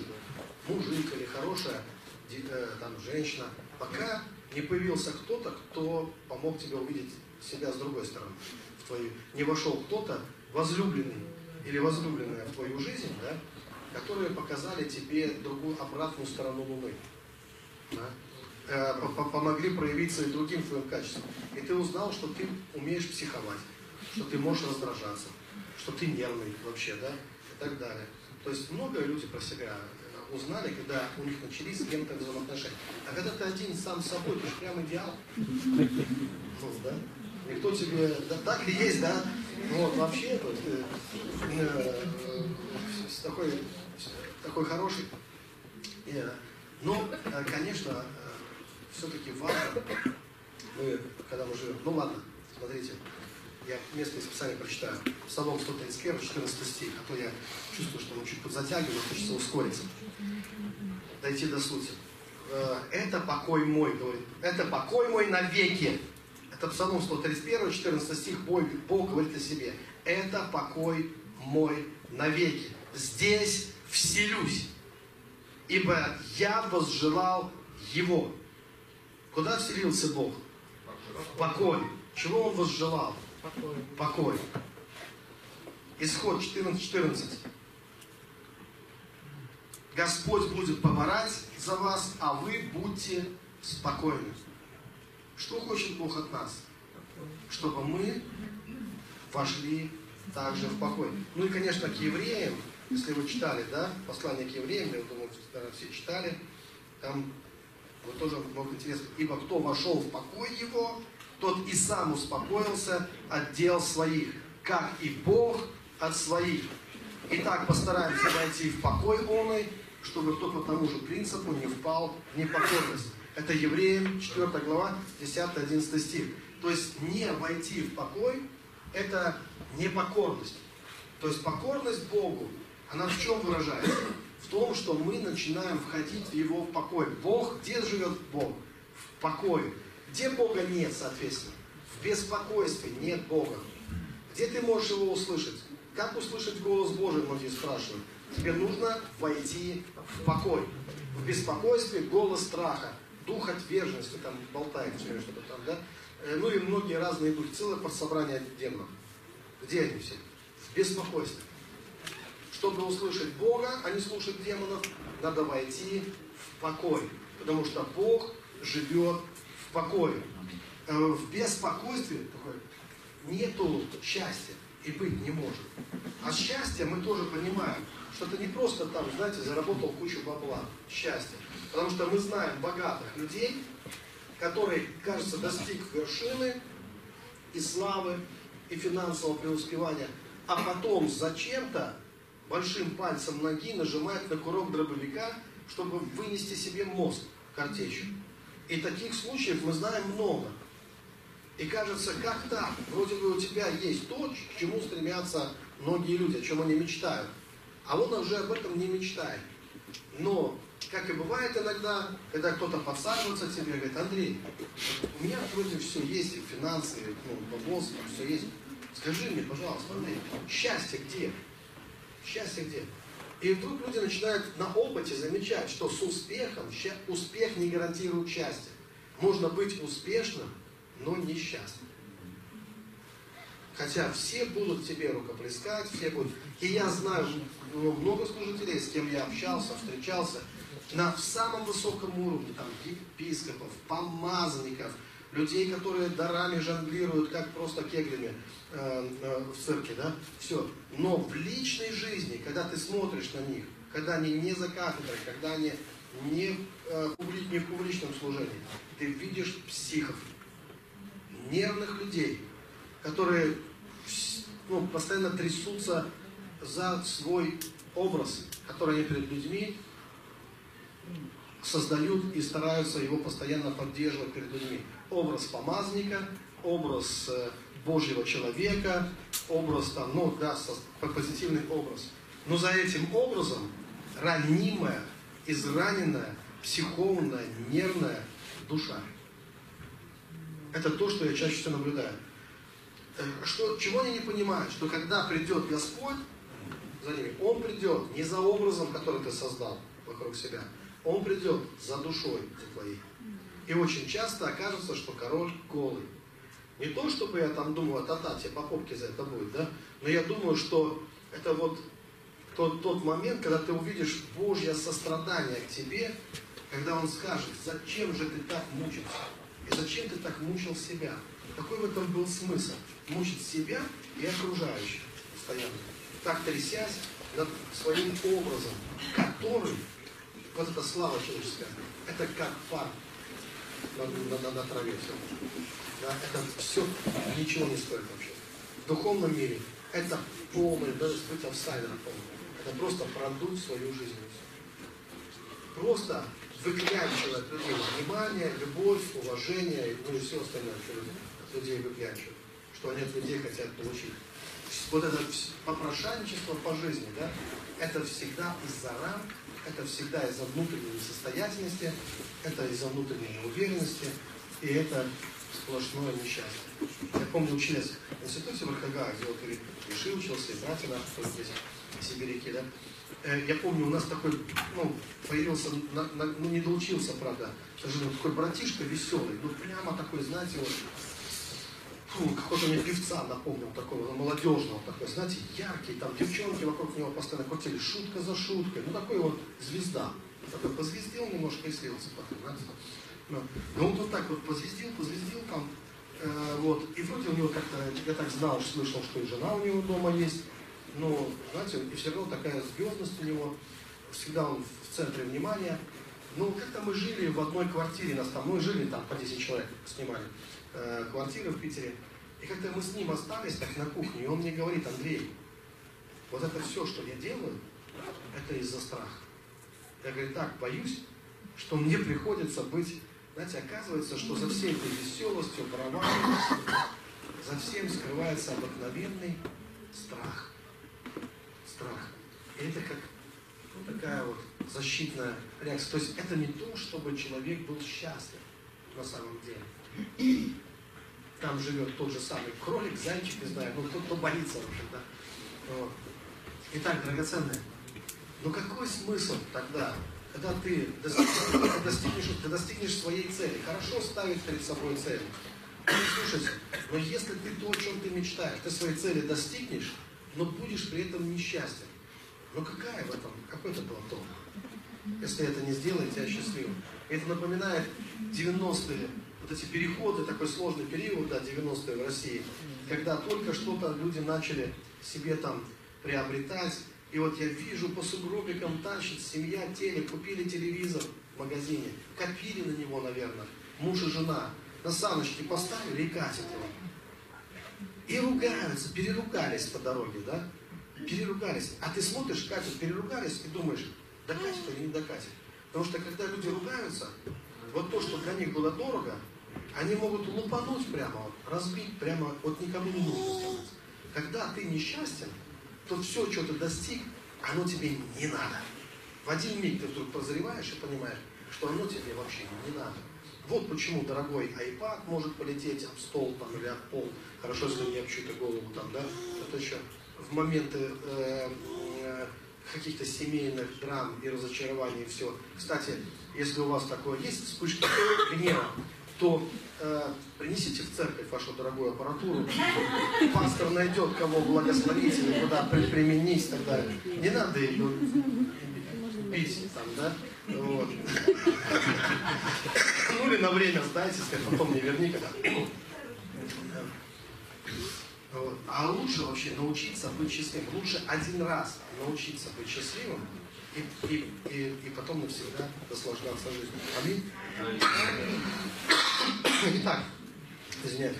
мужик или хорошая Э, там, женщина, пока не появился кто-то, кто помог тебе увидеть себя с другой стороны. В твою, не вошел кто-то, возлюбленный или возлюбленная в твою жизнь, да, которые показали тебе другую обратную сторону Луны. Да? Э, помогли проявиться и другим твоим качествам. И ты узнал, что ты умеешь психовать, что ты можешь раздражаться, что ты нервный вообще, да, и так далее. То есть много люди про себя узнали, когда у них начались с кем-то взаимоотношения. А когда ты один сам с собой, ты же прям идеал. Ну, да? Никто тебе, да, так ли есть, да? Вот, вообще, то есть, э, э, такой, такой хороший. Э, но, э, конечно, э, все-таки важно, мы, когда мы живем, ну ладно, смотрите, я из Писания прочитаю. Псалом 131, 14 стих, а то я чувствую, что он чуть подзатягивает, хочется ускориться. Дойти до сути. Э, это покой мой, говорит. Это покой мой навеки. Это Псалом 131, 14 стих, Бог, Бог говорит о себе. Это покой мой навеки. Здесь вселюсь, ибо я возжелал его. Куда вселился Бог? В покой. Чего он возжелал? Покой. Покой. Исход 14.14. 14. Господь будет поморать за вас, а вы будьте спокойны. Что хочет Бог от нас? Чтобы мы вошли также в покой. Ну и, конечно, к евреям, если вы читали, да, послание к евреям, я думаю, наверное, все читали, там вот тоже много интересного. Ибо кто вошел в покой его, тот и сам успокоился от дел своих, как и Бог от своих. Итак, постараемся войти в покой онный, чтобы кто по тому же принципу не впал в непокорность. Это Евреям 4 глава, 10-11 стих. То есть не войти в покой – это непокорность. То есть покорность Богу, она в чем выражается? В том, что мы начинаем входить в Его покой. Бог, где живет Бог? В покое. Где Бога нет, соответственно? В беспокойстве нет Бога. Где ты можешь его услышать? Как услышать голос Божий, многие спрашивают. Тебе нужно войти в покой. В беспокойстве голос страха, дух отверженности, там болтает все время что-то там, да? Э, ну и многие разные духи, целое подсобрание демонов. Где они все? В беспокойстве. Чтобы услышать Бога, а не слушать демонов, надо войти в покой. Потому что Бог живет в покое. Э, в беспокойстве такой, нету счастья и быть не может. А счастье мы тоже понимаем, что это не просто там, знаете, заработал кучу бабла. Счастье. Потому что мы знаем богатых людей, которые, кажется, достиг вершины и славы, и финансового преуспевания, а потом зачем-то большим пальцем ноги нажимает на курок дробовика, чтобы вынести себе мозг картечью. И таких случаев мы знаем много. И кажется, как так? Вроде бы у тебя есть то, к чему стремятся многие люди, о чем они мечтают. А он уже об этом не мечтает. Но, как и бывает иногда, когда кто-то подсаживается к тебе и говорит, Андрей, у меня вроде все есть, финансы, ну, бабос, все есть. Скажи мне, пожалуйста, Андрей, счастье где? Счастье где? И вдруг люди начинают на опыте замечать, что с успехом успех не гарантирует счастье. Можно быть успешным, но несчастным. Хотя все будут тебе рукоплескать, все будут. И я знаю ну, много служителей, с кем я общался, встречался, на самом высоком уровне, там, епископов, помазанников, людей, которые дарами жонглируют, как просто кеглями э, э, в церкви, да, все. Но в личной жизни, когда ты смотришь на них, когда они не за кафедрой, когда они не, э, не в публичном служении, ты видишь психов, нервных людей, которые ну, постоянно трясутся за свой образ, который они перед людьми создают и стараются его постоянно поддерживать перед людьми. Образ помазника, образ э, Божьего человека, образ там, ну да, позитивный образ. Но за этим образом ранимая, израненная, психованная, нервная душа. Это то, что я чаще всего наблюдаю. Э, что, чего они не понимают? Что когда придет Господь за ними, Он придет не за образом, который ты создал вокруг себя, Он придет за душой твоей. И очень часто окажется, что король голый. Не то, чтобы я там думаю, та-та, тебе по попке за это будет, да? Но я думаю, что это вот тот, тот момент, когда ты увидишь Божье сострадание к тебе, когда Он скажет, зачем же ты так мучился? И зачем ты так мучил себя? Какой в этом был смысл? Мучить себя и окружающих постоянно. Так трясясь над своим образом, который, вот эта слава человеческая, это как пар на, на, на, на траве все. Да, это все ничего не стоит вообще. В духовном мире это полный, даже быть офсайдером полный. Это просто продуть свою жизнь. Просто выклянчивает людей внимание, любовь, уважение, ну и все остальное, что людей выклянчивают, что они от людей хотят получить. Вот это попрошайничество по жизни, да, это всегда из-за рам, это всегда из-за внутренней несостоятельности, это из-за внутренней неуверенности, и это сплошное несчастье. Я помню, учились в институте в РХГ, где вот и учился, и братья наши, кто здесь, сибиряки, да, Э, я помню, у нас такой, ну, появился, на, на, ну, не доучился, правда, ну, такой братишка веселый, ну, прямо такой, знаете, вот, какого-то мне певца напомнил, такого, ну, молодежного, такой, знаете, яркий, там девчонки вокруг него постоянно крутили, шутка за шуткой, ну, такой вот звезда. Такой позвездил немножко и слился потом, знаете. Ну, и он вот так вот позвездил, позвездил там, э, вот, и вроде у него как-то, я так знал, слышал, что и жена у него дома есть, но, знаете, и все равно такая звездность у него, всегда он в центре внимания. Ну, как-то мы жили в одной квартире, нас там, мы жили там по 10 человек, снимали э, квартиры в Питере. И как-то мы с ним остались так на кухне, и он мне говорит, Андрей, вот это все, что я делаю, это из-за страха. Я говорю, так, боюсь, что мне приходится быть, знаете, оказывается, что за всей этой веселостью, провальностью, за всем скрывается обыкновенный страх страх. И это как ну, такая вот защитная реакция. То есть это не то, чтобы человек был счастлив на самом деле. Там живет тот же самый кролик, зайчик, не знаю, ну кто, кто боится, общем, да. Вот. Итак, драгоценные, ну какой смысл тогда, когда ты достигнешь, достигнешь, ты достигнешь своей цели? Хорошо ставить перед собой цель. Ну, слушайте, но если ты то, о чем ты мечтаешь, ты своей цели достигнешь, но будешь при этом несчастен. Но какая в этом, какой это платон? Если это не сделает тебя счастливым. Это напоминает 90-е, вот эти переходы, такой сложный период, да, 90-е в России, когда только что-то люди начали себе там приобретать. И вот я вижу, по сугробикам тащит семья телек, купили телевизор в магазине, копили на него, наверное, муж и жена, на саночки поставили и катят его. И ругаются, переругались по дороге, да? переругались. А ты смотришь, Катя, переругались и думаешь, докатит или не докатит. Потому что когда люди ругаются, вот то, что для них было дорого, они могут лупануть прямо, вот, разбить прямо, вот никому не нужно становится. Когда ты несчастен, то все, что ты достиг, оно тебе не надо. В один миг ты вдруг прозреваешь и понимаешь, что оно тебе вообще не надо. Вот почему дорогой iPad может полететь об стол там, или об пол. Хорошо, если не об чью-то голову там, да? Это еще в моменты э, э, каких-то семейных драм и разочарований все. Кстати, если у вас такое есть, вспышка гнева, то э, принесите в церковь вашу дорогую аппаратуру. Пастор найдет, кого благословить или куда применить и так далее. Не надо ее бить там, да? Вот. Ну или на время сдайте, сказать, потом не верни, когда. А лучше вообще научиться быть счастливым. Лучше один раз научиться быть счастливым и, и, и, и потом навсегда наслаждаться жизнью. Аминь. Итак, извиняюсь.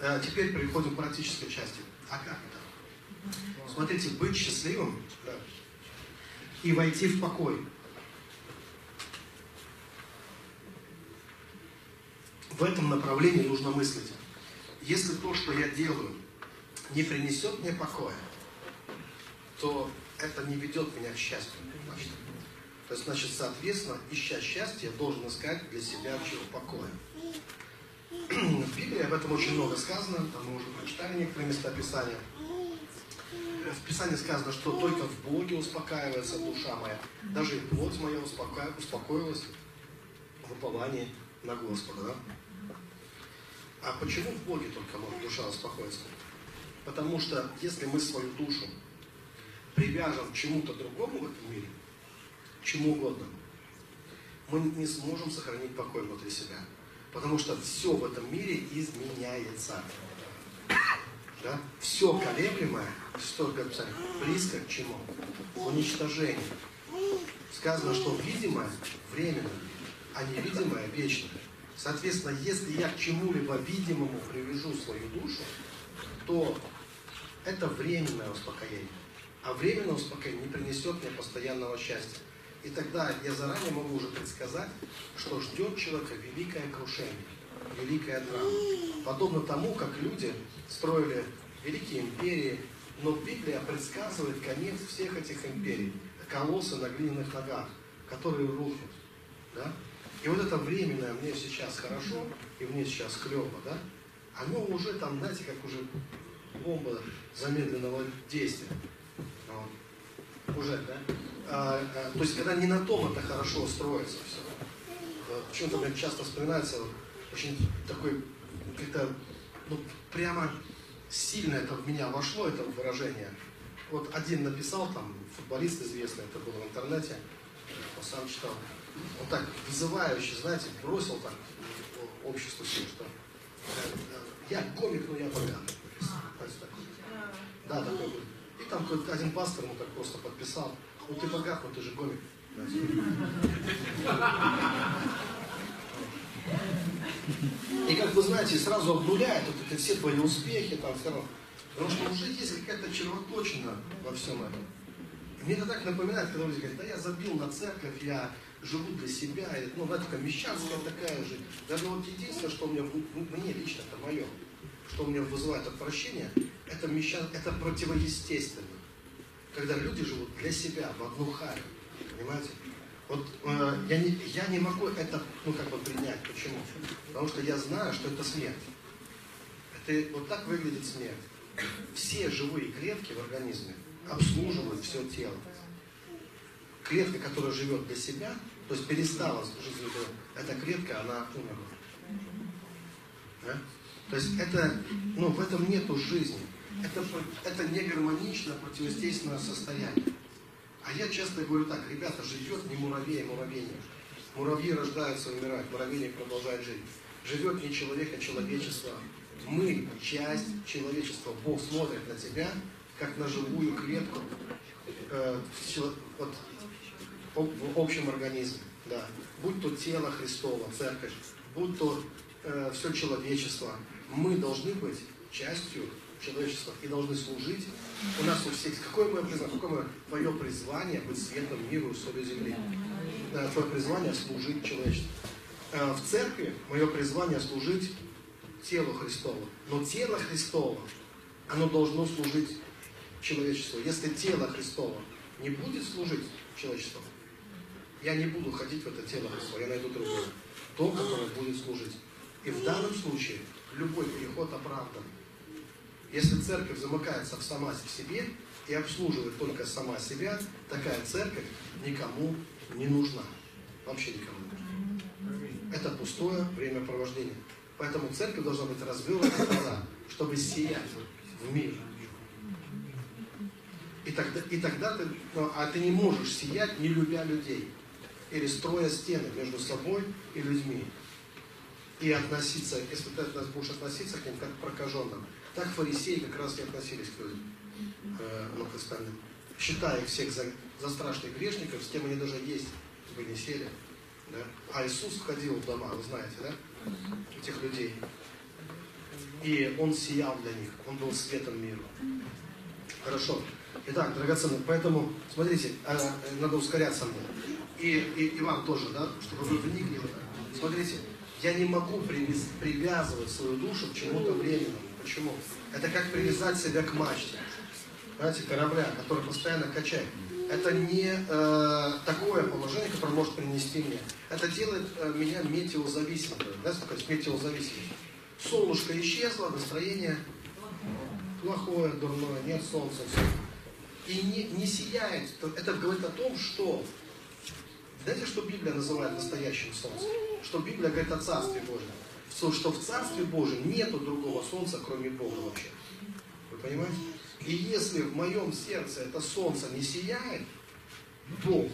Э, теперь переходим к практической части. А как это? Смотрите, быть счастливым да, и войти в покой. В этом направлении нужно мыслить. Если то, что я делаю, не принесет мне покоя, то это не ведет меня к счастью. Значит. То есть, значит, соответственно, ища счастье, я должен искать для себя чего покоя. В Библии об этом очень много сказано, там мы уже прочитали некоторые места Писания. В Писании сказано, что только в Боге успокаивается душа моя. Даже и плоть моя успока... успокоилась в уповании на Господа. Да? А почему в Боге только может душа успокоиться? Потому что если мы свою душу привяжем к чему-то другому в этом мире, чему угодно, мы не сможем сохранить покой внутри себя. Потому что все в этом мире изменяется. Да? Все колеблемое, что написали, близко к чему? Уничтожению. Сказано, что видимое временно, а невидимое вечно. Соответственно, если я к чему-либо видимому привяжу свою душу, то это временное успокоение. А временное успокоение не принесет мне постоянного счастья. И тогда я заранее могу уже предсказать, что ждет человека великое крушение, великая драма. Подобно тому, как люди строили великие империи, но Библия предсказывает конец всех этих империй. Колоссы на глиняных ногах, которые рухнут. Да? И вот это временное мне сейчас хорошо, и мне сейчас клево, да? Оно уже там, знаете, как уже бомба замедленного действия. Вот. Уже, да? А, а, то есть, когда не на том это хорошо строится все. Почему-то мне часто вспоминается очень такой, как-то, ну, прямо сильно это в меня вошло, это выражение. Вот один написал, там, футболист известный, это было в интернете, я сам читал, он так вызывающе, знаете, бросил так обществу все, что я комик, но я богат. Да, такой был. И там какой-то один пастор ему так просто подписал, ну ты богат, но ты же комик. И как вы знаете, сразу обнуляет вот это все твои успехи, там все равно. Потому что уже есть какая-то червоточина во всем этом. Мне это так напоминает, когда люди говорят, да я забил на церковь, я живу для себя, ну, знаете, такая мещанская такая же. Даже вот единственное, что у меня, мне лично, это мое, что у меня вызывает отвращение, это мещан, это противоестественно. Когда люди живут для себя, в одну харю, понимаете? Вот э, я, не, я не могу это, ну, как бы принять. Почему? Потому что я знаю, что это смерть. Это вот так выглядит смерть. Все живые клетки в организме обслуживают все тело клетка, которая живет для себя, то есть перестала жить для эта клетка, она умерла. Да? То есть это, ну, в этом нету жизни. Это, это не гармонично противоестественное состояние. А я часто говорю так, ребята, живет не муравей, а муравейник. Муравьи рождаются, умирают, муравейник продолжает жить. Живет не человек, а человечество. Мы часть человечества. Бог смотрит на тебя, как на живую клетку. Э, вот в общем организме. Да. Будь то тело Христова, церковь, будь то э, все человечество, мы должны быть частью человечества и должны служить. У нас у всех, какое мое призвание? Какое мое, твое призвание быть светом миру и солью земли? Твое призвание служить человечеству. Э, в церкви мое призвание служить телу Христову. Но тело Христово, оно должно служить человечеству. Если тело Христово не будет служить человечеству, я не буду ходить в это тело Христово, я найду другое. То, которое будет служить. И в данном случае любой переход оправдан. Если церковь замыкается в сама в себе и обслуживает только сама себя, такая церковь никому не нужна. Вообще никому не нужна. Это пустое времяпровождение. Поэтому церковь должна быть развернута чтобы сиять в мир. И тогда, и тогда ты, ну, а ты не можешь сиять, не любя людей. Или строя стены между собой и людьми. И относиться, если ты будешь относиться к ним как к прокаженным, так фарисеи как раз и относились к людям, э, ну, к остальным. Считая их всех за, за страшных грешников, с кем они даже есть не сели. Да? А Иисус входил в дома, вы знаете, да? Этих людей. И Он сиял для них, Он был светом мира. Хорошо. Итак, драгоценные, поэтому, смотрите, а, надо ускоряться мне. И, и, и вам тоже, да, чтобы вы вникли в это. Смотрите, я не могу привязывать свою душу к чему-то временному. Почему? Это как привязать себя к мачте. Знаете, корабля, который постоянно качает. Это не э, такое положение, которое может принести мне. Это делает э, меня метеозависимым. Знаете, такое метеозависимым. Солнышко исчезло, настроение плохое, дурное, нет солнца, все. И не, не сияет. Это говорит о том, что знаете, что Библия называет настоящим солнцем? Что Библия говорит о Царстве Божьем. Что в Царстве Божьем нету другого солнца, кроме Бога вообще. Вы понимаете? И если в моем сердце это солнце не сияет, Бог,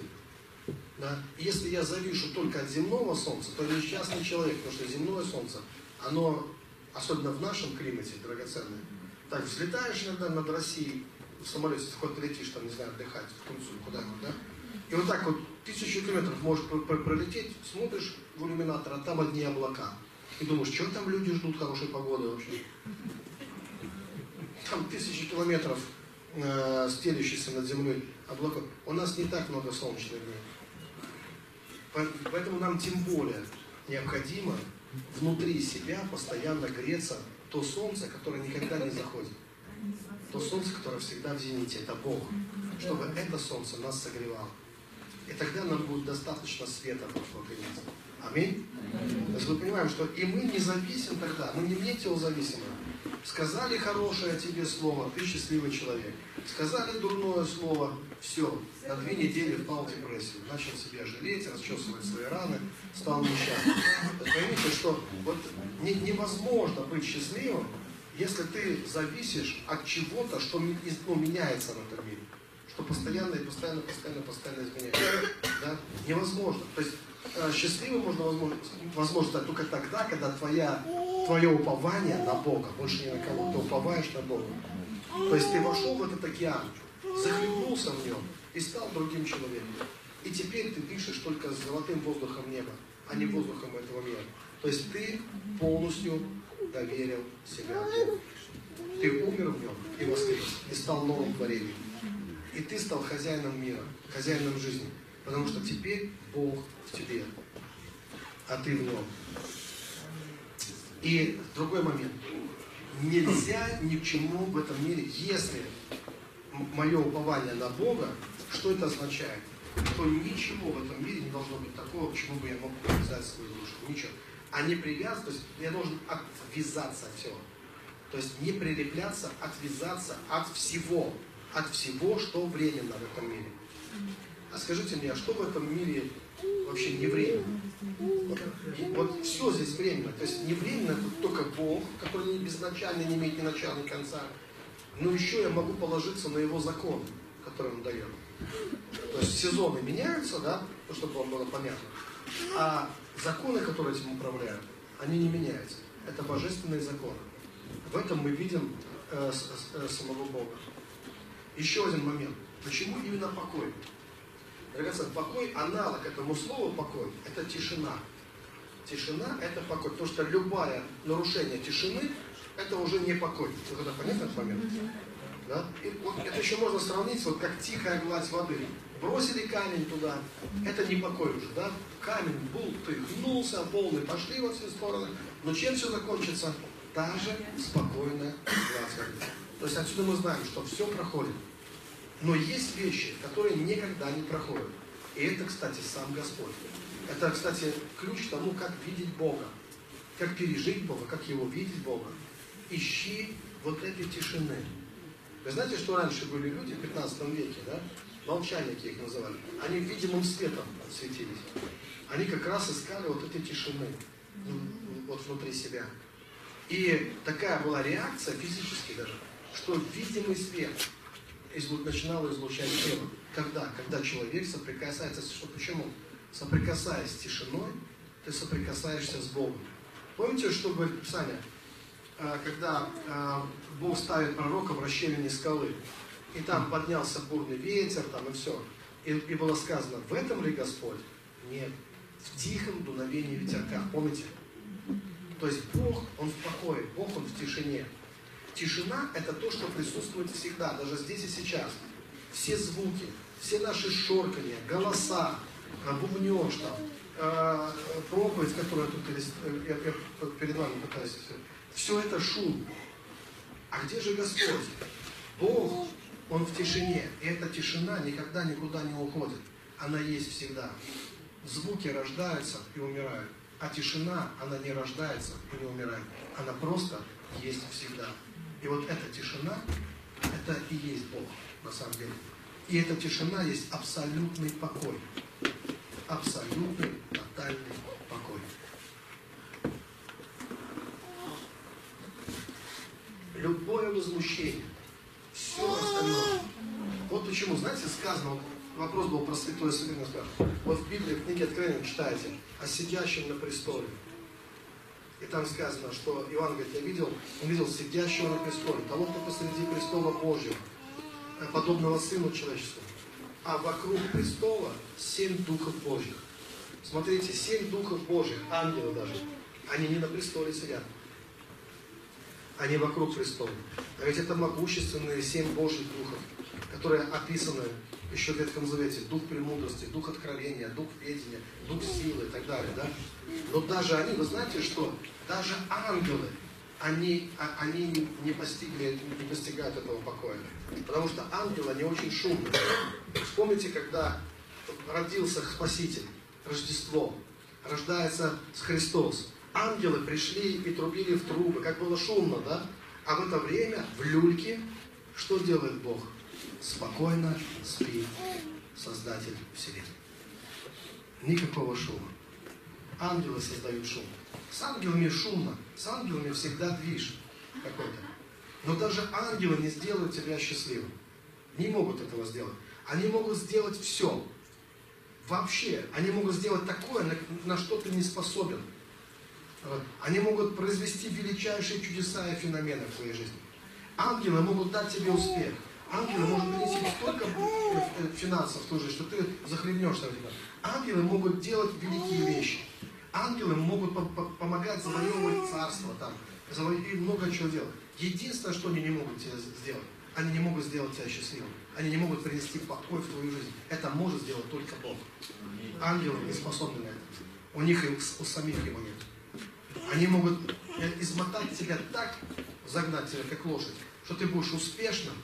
да, если я завишу только от земного солнца, то я несчастный человек, потому что земное солнце, оно, особенно в нашем климате, драгоценное, так взлетаешь иногда над Россией, в самолете, хоть летишь там, не знаю, отдыхать в Турцию, куда-нибудь, да, и вот так вот тысячу километров можешь пролететь, смотришь в иллюминатор, а там одни облака. И думаешь, что там люди ждут хорошей погоды вообще? Там тысячи километров э, стелющиеся над землей облаков. У нас не так много солнечных дней. Поэтому нам тем более необходимо внутри себя постоянно греться то солнце, которое никогда не заходит. То солнце, которое всегда в зените, это Бог. Чтобы это солнце нас согревало. И тогда нам будет достаточно света в организме. Аминь. То есть мы понимаем, что и мы не зависим тогда, мы не метеозависимы. Сказали хорошее тебе слово, ты счастливый человек. Сказали дурное слово, все, на две недели впал в депрессию. Начал себя жалеть, расчесывать свои раны, стал несчастным. Поймите, что вот не, невозможно быть счастливым, если ты зависишь от чего-то, что ну, меняется в этом мире что постоянно и постоянно, постоянно, постоянно изменяется. Да? Невозможно. То есть счастливым можно возможно, возможно только тогда, когда твоя, твое упование на Бога, больше не на кого, ты уповаешь на Бога. То есть ты вошел в этот океан, захлебнулся в нем и стал другим человеком. И теперь ты дышишь только с золотым воздухом неба, а не воздухом этого мира. То есть ты полностью доверил себя Богу. Ты умер в нем и воскрес, и стал новым творением. И ты стал хозяином мира, хозяином жизни. Потому что теперь Бог в тебе, а ты в нем. И другой момент. Нельзя ни к чему в этом мире, если мое упование на Бога, что это означает? Что ничего в этом мире не должно быть такого, к чему бы я мог привязать свою душу. Ничего. А не привязаться, то есть я должен отвязаться от всего. То есть не прилепляться, отвязаться от всего от всего, что временно в этом мире. А скажите мне, а что в этом мире вообще не временно? Вот, вот все здесь временно. То есть не временно это только Бог, который не безначальный, не имеет ни начала, ни конца. Но еще я могу положиться на его закон, который он дает. То есть сезоны меняются, да, ну, чтобы вам было понятно. А законы, которые этим управляют, они не меняются. Это божественные законы. В этом мы видим э, э, самого Бога. Еще один момент. Почему именно покой? Драгоценный, покой, аналог этому слову покой, это тишина. Тишина – это покой. Потому что любое нарушение тишины это уже не покой. Вот это понятно этот момент? Да? И вот это еще можно сравнить, вот как тихая гладь воды. Бросили камень туда, это не покой уже, да? Камень был, тряхнулся, волны пошли во все стороны. Но чем все закончится? Та же спокойная гладь воды. То есть отсюда мы знаем, что все проходит. Но есть вещи, которые никогда не проходят. И это, кстати, сам Господь. Это, кстати, ключ к тому, как видеть Бога. Как пережить Бога, как Его видеть Бога. Ищи вот этой тишины. Вы знаете, что раньше были люди в 15 веке, да? Молчальники их называли. Они видимым светом светились. Они как раз искали вот этой тишины вот внутри себя. И такая была реакция, физически даже, что видимый свет начинал излучать тело. Когда? Когда человек соприкасается, что почему? Соприкасаясь с тишиной, ты соприкасаешься с Богом. Помните, что говорит Писание? А, когда а, Бог ставит пророка в расщелине скалы, и там поднялся бурный ветер, там и все. И, и было сказано, в этом ли Господь? Нет. В тихом дуновении ветерка. Помните? То есть Бог, Он в покое, Бог, Он в тишине. Тишина – это то, что присутствует всегда, даже здесь и сейчас. Все звуки, все наши шоркания, голоса, бубнеж там, э, проповедь, которую я тут э, я, я перед вами пытаюсь, все это шум. А где же Господь? Бог, Он в тишине. И эта тишина никогда никуда не уходит. Она есть всегда. Звуки рождаются и умирают. А тишина, она не рождается и не умирает. Она просто есть всегда. И вот эта тишина, это и есть Бог на самом деле. И эта тишина есть абсолютный покой. Абсолютный, тотальный покой. Любое возмущение, все остальное. Вот почему, знаете, сказано, вопрос был про Святое Совет, вот в Библии, в книге Откровения читаете, о сидящем на престоле. И там сказано, что Иоанн говорит, я видел, он видел сидящего на престоле, того, кто посреди престола Божьего, э, подобного Сыну Человеческому. А вокруг престола семь духов Божьих. Смотрите, семь духов Божьих, ангелы даже, они не на престоле сидят. Они вокруг престола. А ведь это могущественные семь Божьих духов, которые описаны еще в Ветхом Завете. Дух премудрости, дух откровения, дух ведения, дух силы и так далее. Да? Но даже они, вы знаете, что даже ангелы, они, а, они не, постигли, не постигают этого покоя. Потому что ангелы, они очень шумные. Вспомните, когда родился Спаситель, Рождество, рождается Христос. Ангелы пришли и трубили в трубы, как было шумно, да? А в это время в люльке что делает Бог? Спокойно спит Создатель Вселенной. Никакого шума. Ангелы создают шум. С ангелами шумно, с ангелами всегда движ какой-то. Но даже ангелы не сделают тебя счастливым. Не могут этого сделать. Они могут сделать все. Вообще, они могут сделать такое, на, на что ты не способен. Они могут произвести величайшие чудеса и феномены в твоей жизни. Ангелы могут дать тебе успех. Ангелы могут принести столько финансов в твою жизнь, что ты захлебнешься. Ангелы могут делать великие вещи. Ангелы могут помогать завоевывать царство там, и много чего делать. Единственное, что они не могут тебе сделать, они не могут сделать тебя счастливым. Они не могут принести покой в твою жизнь. Это может сделать только Бог. Ангелы не способны на это. У них и у самих его нет. Они могут э, измотать тебя так, загнать тебя как лошадь, что ты будешь успешным,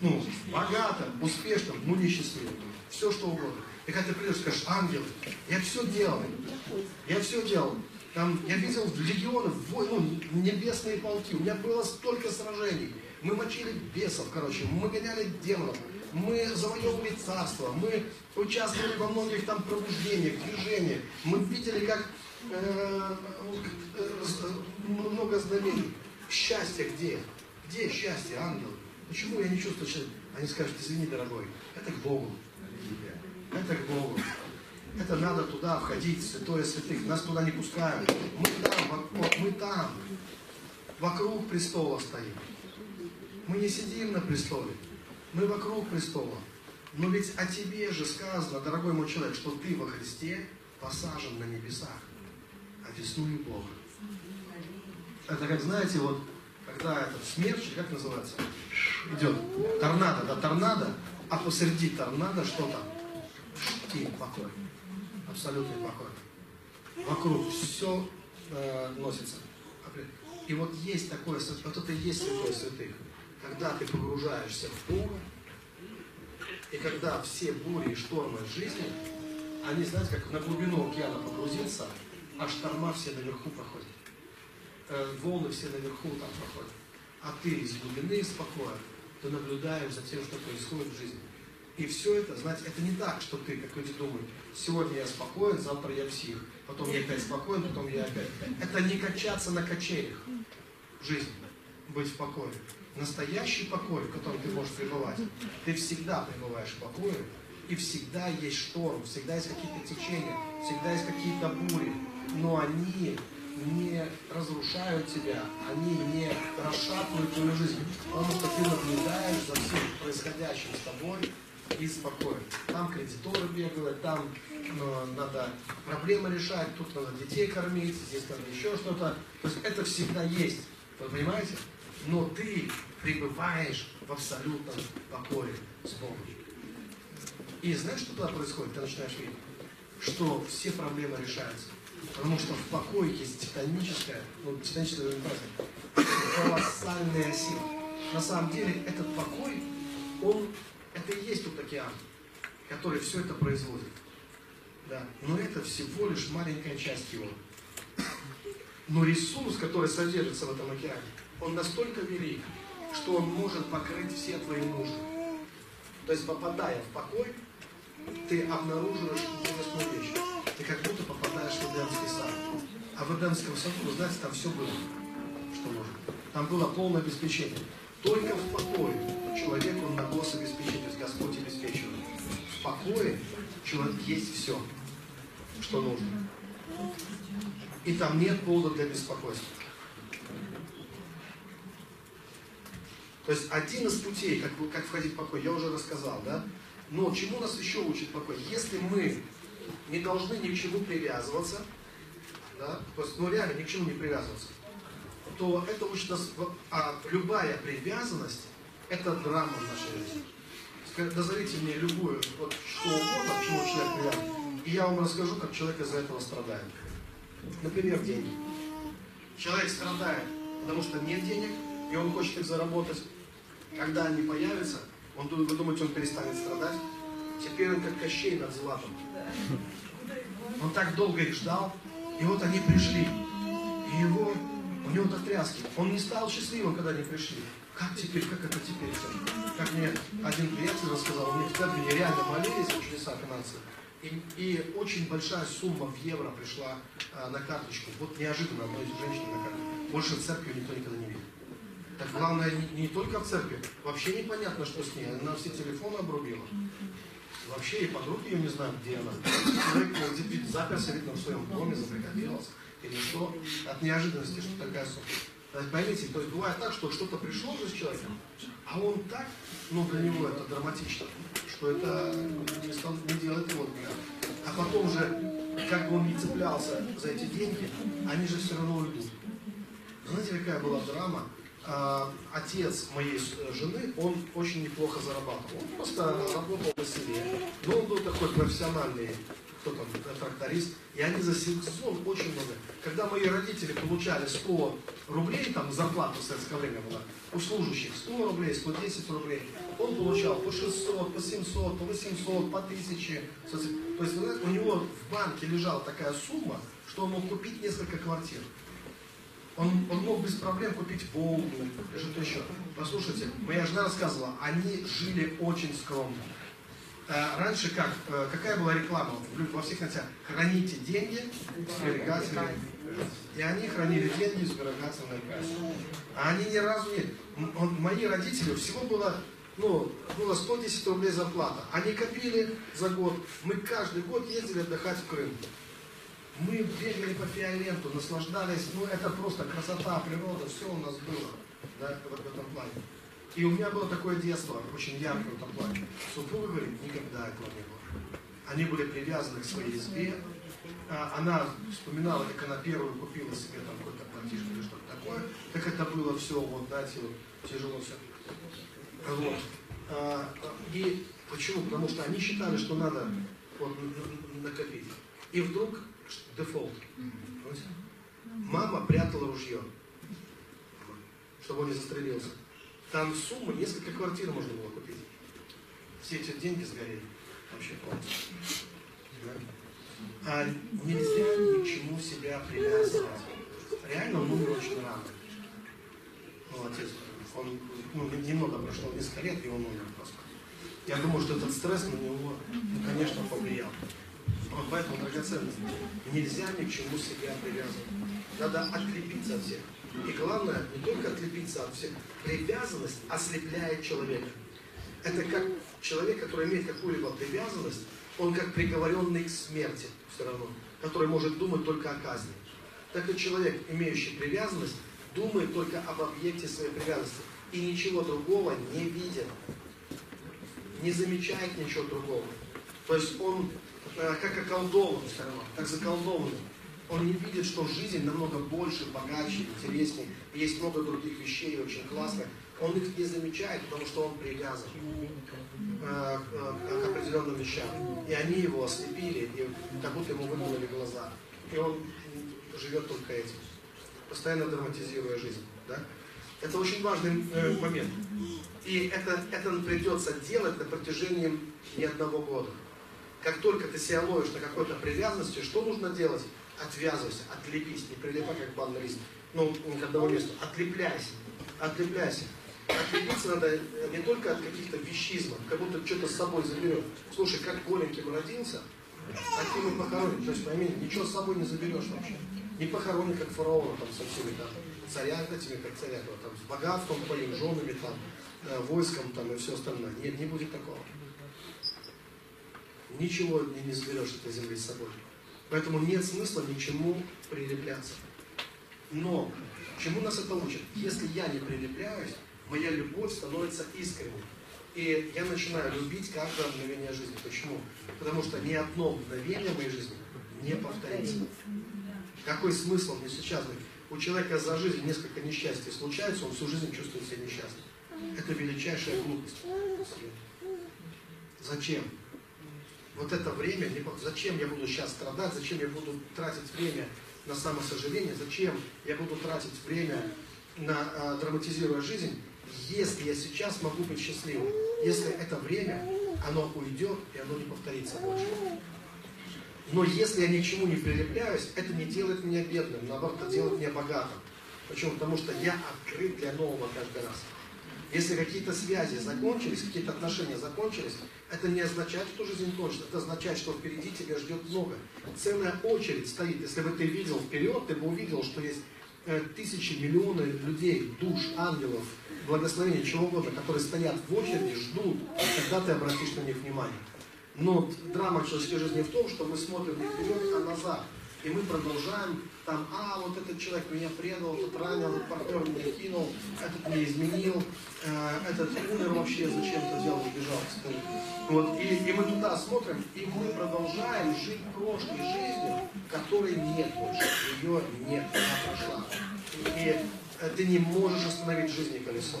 ну, богатым, успешным, ну, несчастливым. Все, что угодно. И когда ты придешь, скажешь, ангел, я все делал. Я все делал. Там, я видел легионы, войну, небесные полки. У меня было столько сражений. Мы мочили бесов, короче, мы гоняли демонов. Мы завоевывали царство, мы участвовали во многих там пробуждениях, движениях. Мы видели, как э, э, много знамений. Счастье где? Где счастье, ангел? Почему я не чувствую счастья? Они скажут, извини, дорогой, это к Богу. Это к Богу. Это надо туда входить, святое святых. Нас туда не пускают. Мы там, мы там. Вокруг престола стоим. Мы не сидим на престоле. Мы вокруг престола. Но ведь о тебе же сказано, дорогой мой человек, что ты во Христе посажен на небесах, одесную Бога. Это как, знаете, вот, когда этот смерч, как называется, идет, торнадо, да, торнадо, а посреди торнадо что там? Тень, покой. Абсолютный покой. Вокруг все э, носится. И вот есть такое, вот это и есть святое святых. Когда ты погружаешься в Бога, и когда все бури и штормы жизни, они, знаете, как на глубину океана погрузиться, а шторма все наверху проходят. Э, волны все наверху там проходят. А ты из глубины спокоя, ты наблюдаешь за тем, что происходит в жизни. И все это, знаете, это не так, что ты, как люди думают, сегодня я спокоен, завтра я псих, потом я опять спокоен, потом я опять... Это не качаться на качелях в жизни, быть в покое. Настоящий покой, в котором ты можешь пребывать, ты всегда пребываешь в покое, и всегда есть шторм, всегда есть какие-то течения, всегда есть какие-то бури, но они не разрушают тебя, они не расшатывают твою жизнь, потому что ты наблюдаешь за всем происходящим с тобой, и спокоен. Там кредиторы бегают, там ну, надо проблемы решать, тут надо детей кормить, здесь надо еще что-то. То есть это всегда есть. Вы понимаете? Но ты пребываешь в абсолютном покое с Богом. И знаешь, что тогда происходит? Ты начинаешь видеть, что все проблемы решаются. Потому что в покое есть титаническая, ну, титаническая колоссальная сила. На самом деле этот покой, он это и есть тот океан, который все это производит. Да. Но это всего лишь маленькая часть его. Но ресурс, который содержится в этом океане, он настолько велик, что он может покрыть все твои нужды. То есть, попадая в покой, ты обнаруживаешь интересную вещь. Ты как будто попадаешь в Эдемский сад. А в Эдемском саду, вы знаете, там все было, что нужно. Там было полное обеспечение. Только в покое человек, он на гособеспечение, то есть Господь обеспечивает. В покое человек есть все, что нужно. И там нет повода для беспокойства. То есть один из путей, как, как входить в покой, я уже рассказал, да? Но чему нас еще учит покой? Если мы не должны ни к чему привязываться, да, то есть, ну реально ни к чему не привязываться, то это учит нас, а любая привязанность, это драма в нашей жизни. Назовите мне любую, вот, что угодно, к чему человек привязан, и я вам расскажу, как человек из-за этого страдает. Например, деньги. Человек страдает, потому что нет денег, и он хочет их заработать. Когда они появятся, он, вы думаете, он перестанет страдать? Теперь он как Кощей над златом. Он так долго их ждал, и вот они пришли. И его у него так тряски. Он не стал счастливым, когда они пришли. Как теперь, как это теперь? Как мне один приятель рассказал, мне в церкви реально молились за чудеса финансовые. И, и очень большая сумма в евро пришла а, на карточку. Вот неожиданно одной из женщин на карточку. Больше в церкви никто никогда не видел. Так главное, не, не только в церкви. Вообще непонятно, что с ней. Она все телефоны обрубила. Вообще и подруги ее не знают, где она. Человек ну, заперся, видно, в своем доме, заприкопился или что, от неожиданности, что такая сумма. Есть, поймите, то есть бывает так, что что-то пришло же с человеком, а он так, ну для него это драматично, что это не, стал, не делает его дня. А потом же, как бы он не цеплялся за эти деньги, они же все равно уйдут. Знаете, какая была драма? А, отец моей жены, он очень неплохо зарабатывал. Он просто работал на селе. Но он был такой профессиональный кто там, тракторист, и они за сезон очень много. Когда мои родители получали 100 рублей, там зарплата в советское время была, у служащих 100 рублей, 110 рублей, он получал по 600, по 700, по 800, по 1000. То есть, у него в банке лежала такая сумма, что он мог купить несколько квартир. Он, он мог без проблем купить или что-то еще. Послушайте, моя жена рассказывала, они жили очень скромно. Э, раньше как? Э, какая была реклама во всех концах? Храните деньги в сберегательной И они хранили деньги в сберегательной кассе. А они ни разу не... Мои родители, всего было, ну, было 110 рублей зарплата. Они копили за год. Мы каждый год ездили отдыхать в Крым. Мы бегали по Фиоленту, наслаждались. Ну, это просто красота, природа, все у нас было да, вот в этом плане. И у меня было такое детство, очень яркое в этом плане. Супруга говорит, никогда этого не было. Они были привязаны к своей избе. А, она вспоминала, как она первую купила себе там какой-то братишка или что-то такое, как это было все, вот, да, типа, тяжело все. Вот. И почему? Потому что они считали, что надо вот, накопить. И вдруг дефолт. Мама прятала ружье, чтобы он не застрелился. Там сумма, несколько квартир можно было купить. Все эти деньги сгорели. Вообще. А нельзя ничему себя привязывать. Реально он умер очень рано. Ну, отец, он ну, немного прошло, несколько лет, и он умер просто. Я думаю, что этот стресс на него, ну, конечно, повлиял. Вот поэтому драгоценность. Нельзя ни к чему себя привязывать. Надо отлепиться от всех. И главное, не только отлепиться от всех. Привязанность ослепляет человека. Это как человек, который имеет какую-либо привязанность, он как приговоренный к смерти все равно, который может думать только о казни. Так и человек, имеющий привязанность, думает только об объекте своей привязанности и ничего другого не видит, не замечает ничего другого. То есть он как околдован все равно, как заколдованный. Он не видит, что жизнь намного больше, богаче, интереснее. Есть много других вещей очень классных. Он их не замечает, потому что он привязан э, э, к определенным вещам. И они его ослепили, и как будто ему выкнули глаза. И он живет только этим, постоянно драматизируя жизнь. Да? Это очень важный э, момент. И это, это придется делать на протяжении не одного года. Как только ты себя ловишь на какой-то привязанности, что нужно делать? Отвязывайся, отлепись, не прилипай как банный лист. Ну, ни к одному месту. Отлепляйся, отлепляйся. Отлепиться надо не только от каких-то вещизмов, как будто что-то с собой заберет. Слушай, как голеньким родился, таким и похоронен. То есть, пойми, ничего с собой не заберешь вообще. Не похоронен, как фараона, там, со всеми там, царями, этими, как царя, там, с богатством твоим, женами, там, э, войском, там, и все остальное. Нет, не будет такого. Ничего не, заберешь этой земли с собой. Поэтому нет смысла ничему прилепляться. Но чему нас это учит? Если я не прилепляюсь, моя любовь становится искренней. И я начинаю любить каждое мгновение жизни. Почему? Потому что ни одно мгновение моей жизни не повторится. Какой смысл мне сейчас быть? У человека за жизнь несколько несчастий случается, он всю жизнь чувствует себя несчастным. Это величайшая глупость. Зачем? Вот это время, зачем я буду сейчас страдать, зачем я буду тратить время на самосожаление, зачем я буду тратить время на э, драматизируя жизнь, если я сейчас могу быть счастливым, если это время, оно уйдет и оно не повторится больше. Но если я ни к чему не прилепляюсь, это не делает меня бедным, наоборот, это делает меня богатым. Почему? Потому что я открыт для нового каждый раз. Если какие-то связи закончились, какие-то отношения закончились, это не означает, что жизнь кончится. Это означает, что впереди тебя ждет много. Целая очередь стоит. Если бы ты видел вперед, ты бы увидел, что есть э, тысячи, миллионы людей, душ, ангелов, благословения, чего угодно, которые стоят в очереди, ждут, когда ты обратишь на них внимание. Но драма человеческой жизни в том, что мы смотрим не вперед, а назад. И мы продолжаем там, а, вот этот человек меня предал, этот ранил, этот партнер меня кинул, этот меня изменил, э, этот умер вообще, зачем-то взял, убежал, скажи. Вот, и, и мы туда смотрим, и мы продолжаем жить прошлой жизнью, которой нет больше, ее нет, она прошла. И э, ты не можешь остановить жизни колесо,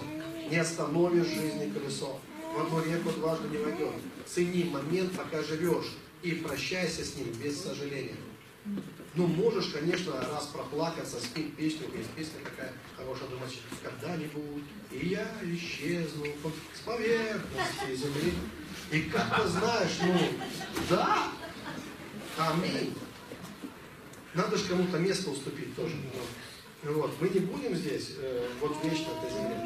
не остановишь жизни колесо. В одну реку дважды не войдет. Цени момент, пока живешь, и прощайся с ним без сожаления. Ну, можешь, конечно, раз проплакаться, спеть песню, есть песня такая хорошая, думать, когда-нибудь, и я исчезну с поверхности земли. И как ты знаешь, ну, да, аминь. Надо же кому-то место уступить тоже. Вот. Мы не будем здесь, э, вот вечно этой земле.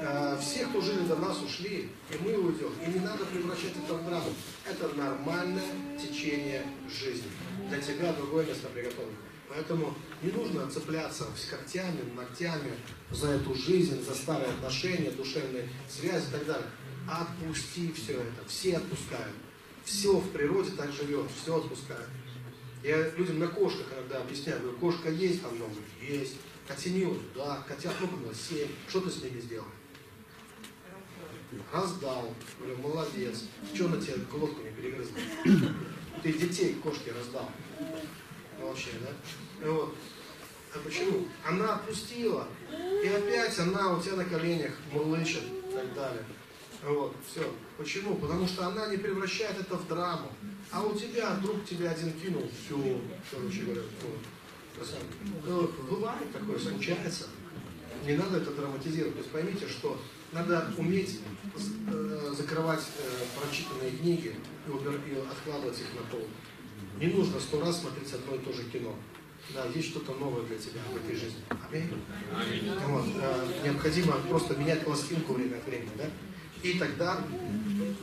Э, все, кто жили до нас, ушли, и мы уйдем. И не надо превращать это в драму. Это нормальное течение жизни для тебя другое место приготовлено. Поэтому не нужно цепляться с когтями, ногтями за эту жизнь, за старые отношения, душевные связи и так далее. Отпусти все это. Все отпускают. Все в природе так живет, все отпускают. Я людям на кошках иногда объясняю, говорю, кошка есть, там много, есть. Котенил, да, котят много было, семь. Что ты с ними сделал? Раздал. Говорю, молодец. Что на тебе глотку не перегрызла? Ты детей кошки раздал. Вообще, да? Вот. А почему? Она отпустила. И опять она у тебя на коленях мурлычет и так далее. Вот, все. Почему? Потому что она не превращает это в драму. А у тебя друг тебя один кинул, все, короче говоря, вот. Ну, бывает такое, случается. Не надо это драматизировать. То есть поймите, что надо уметь э, закрывать э, прочитанные книги и, убер, и откладывать их на пол. Не нужно сто раз смотреть одно и то же кино. Да, есть что-то новое для тебя в этой жизни. Аминь. Аминь. Вот, э, необходимо просто менять пластинку время от времени, да? И тогда,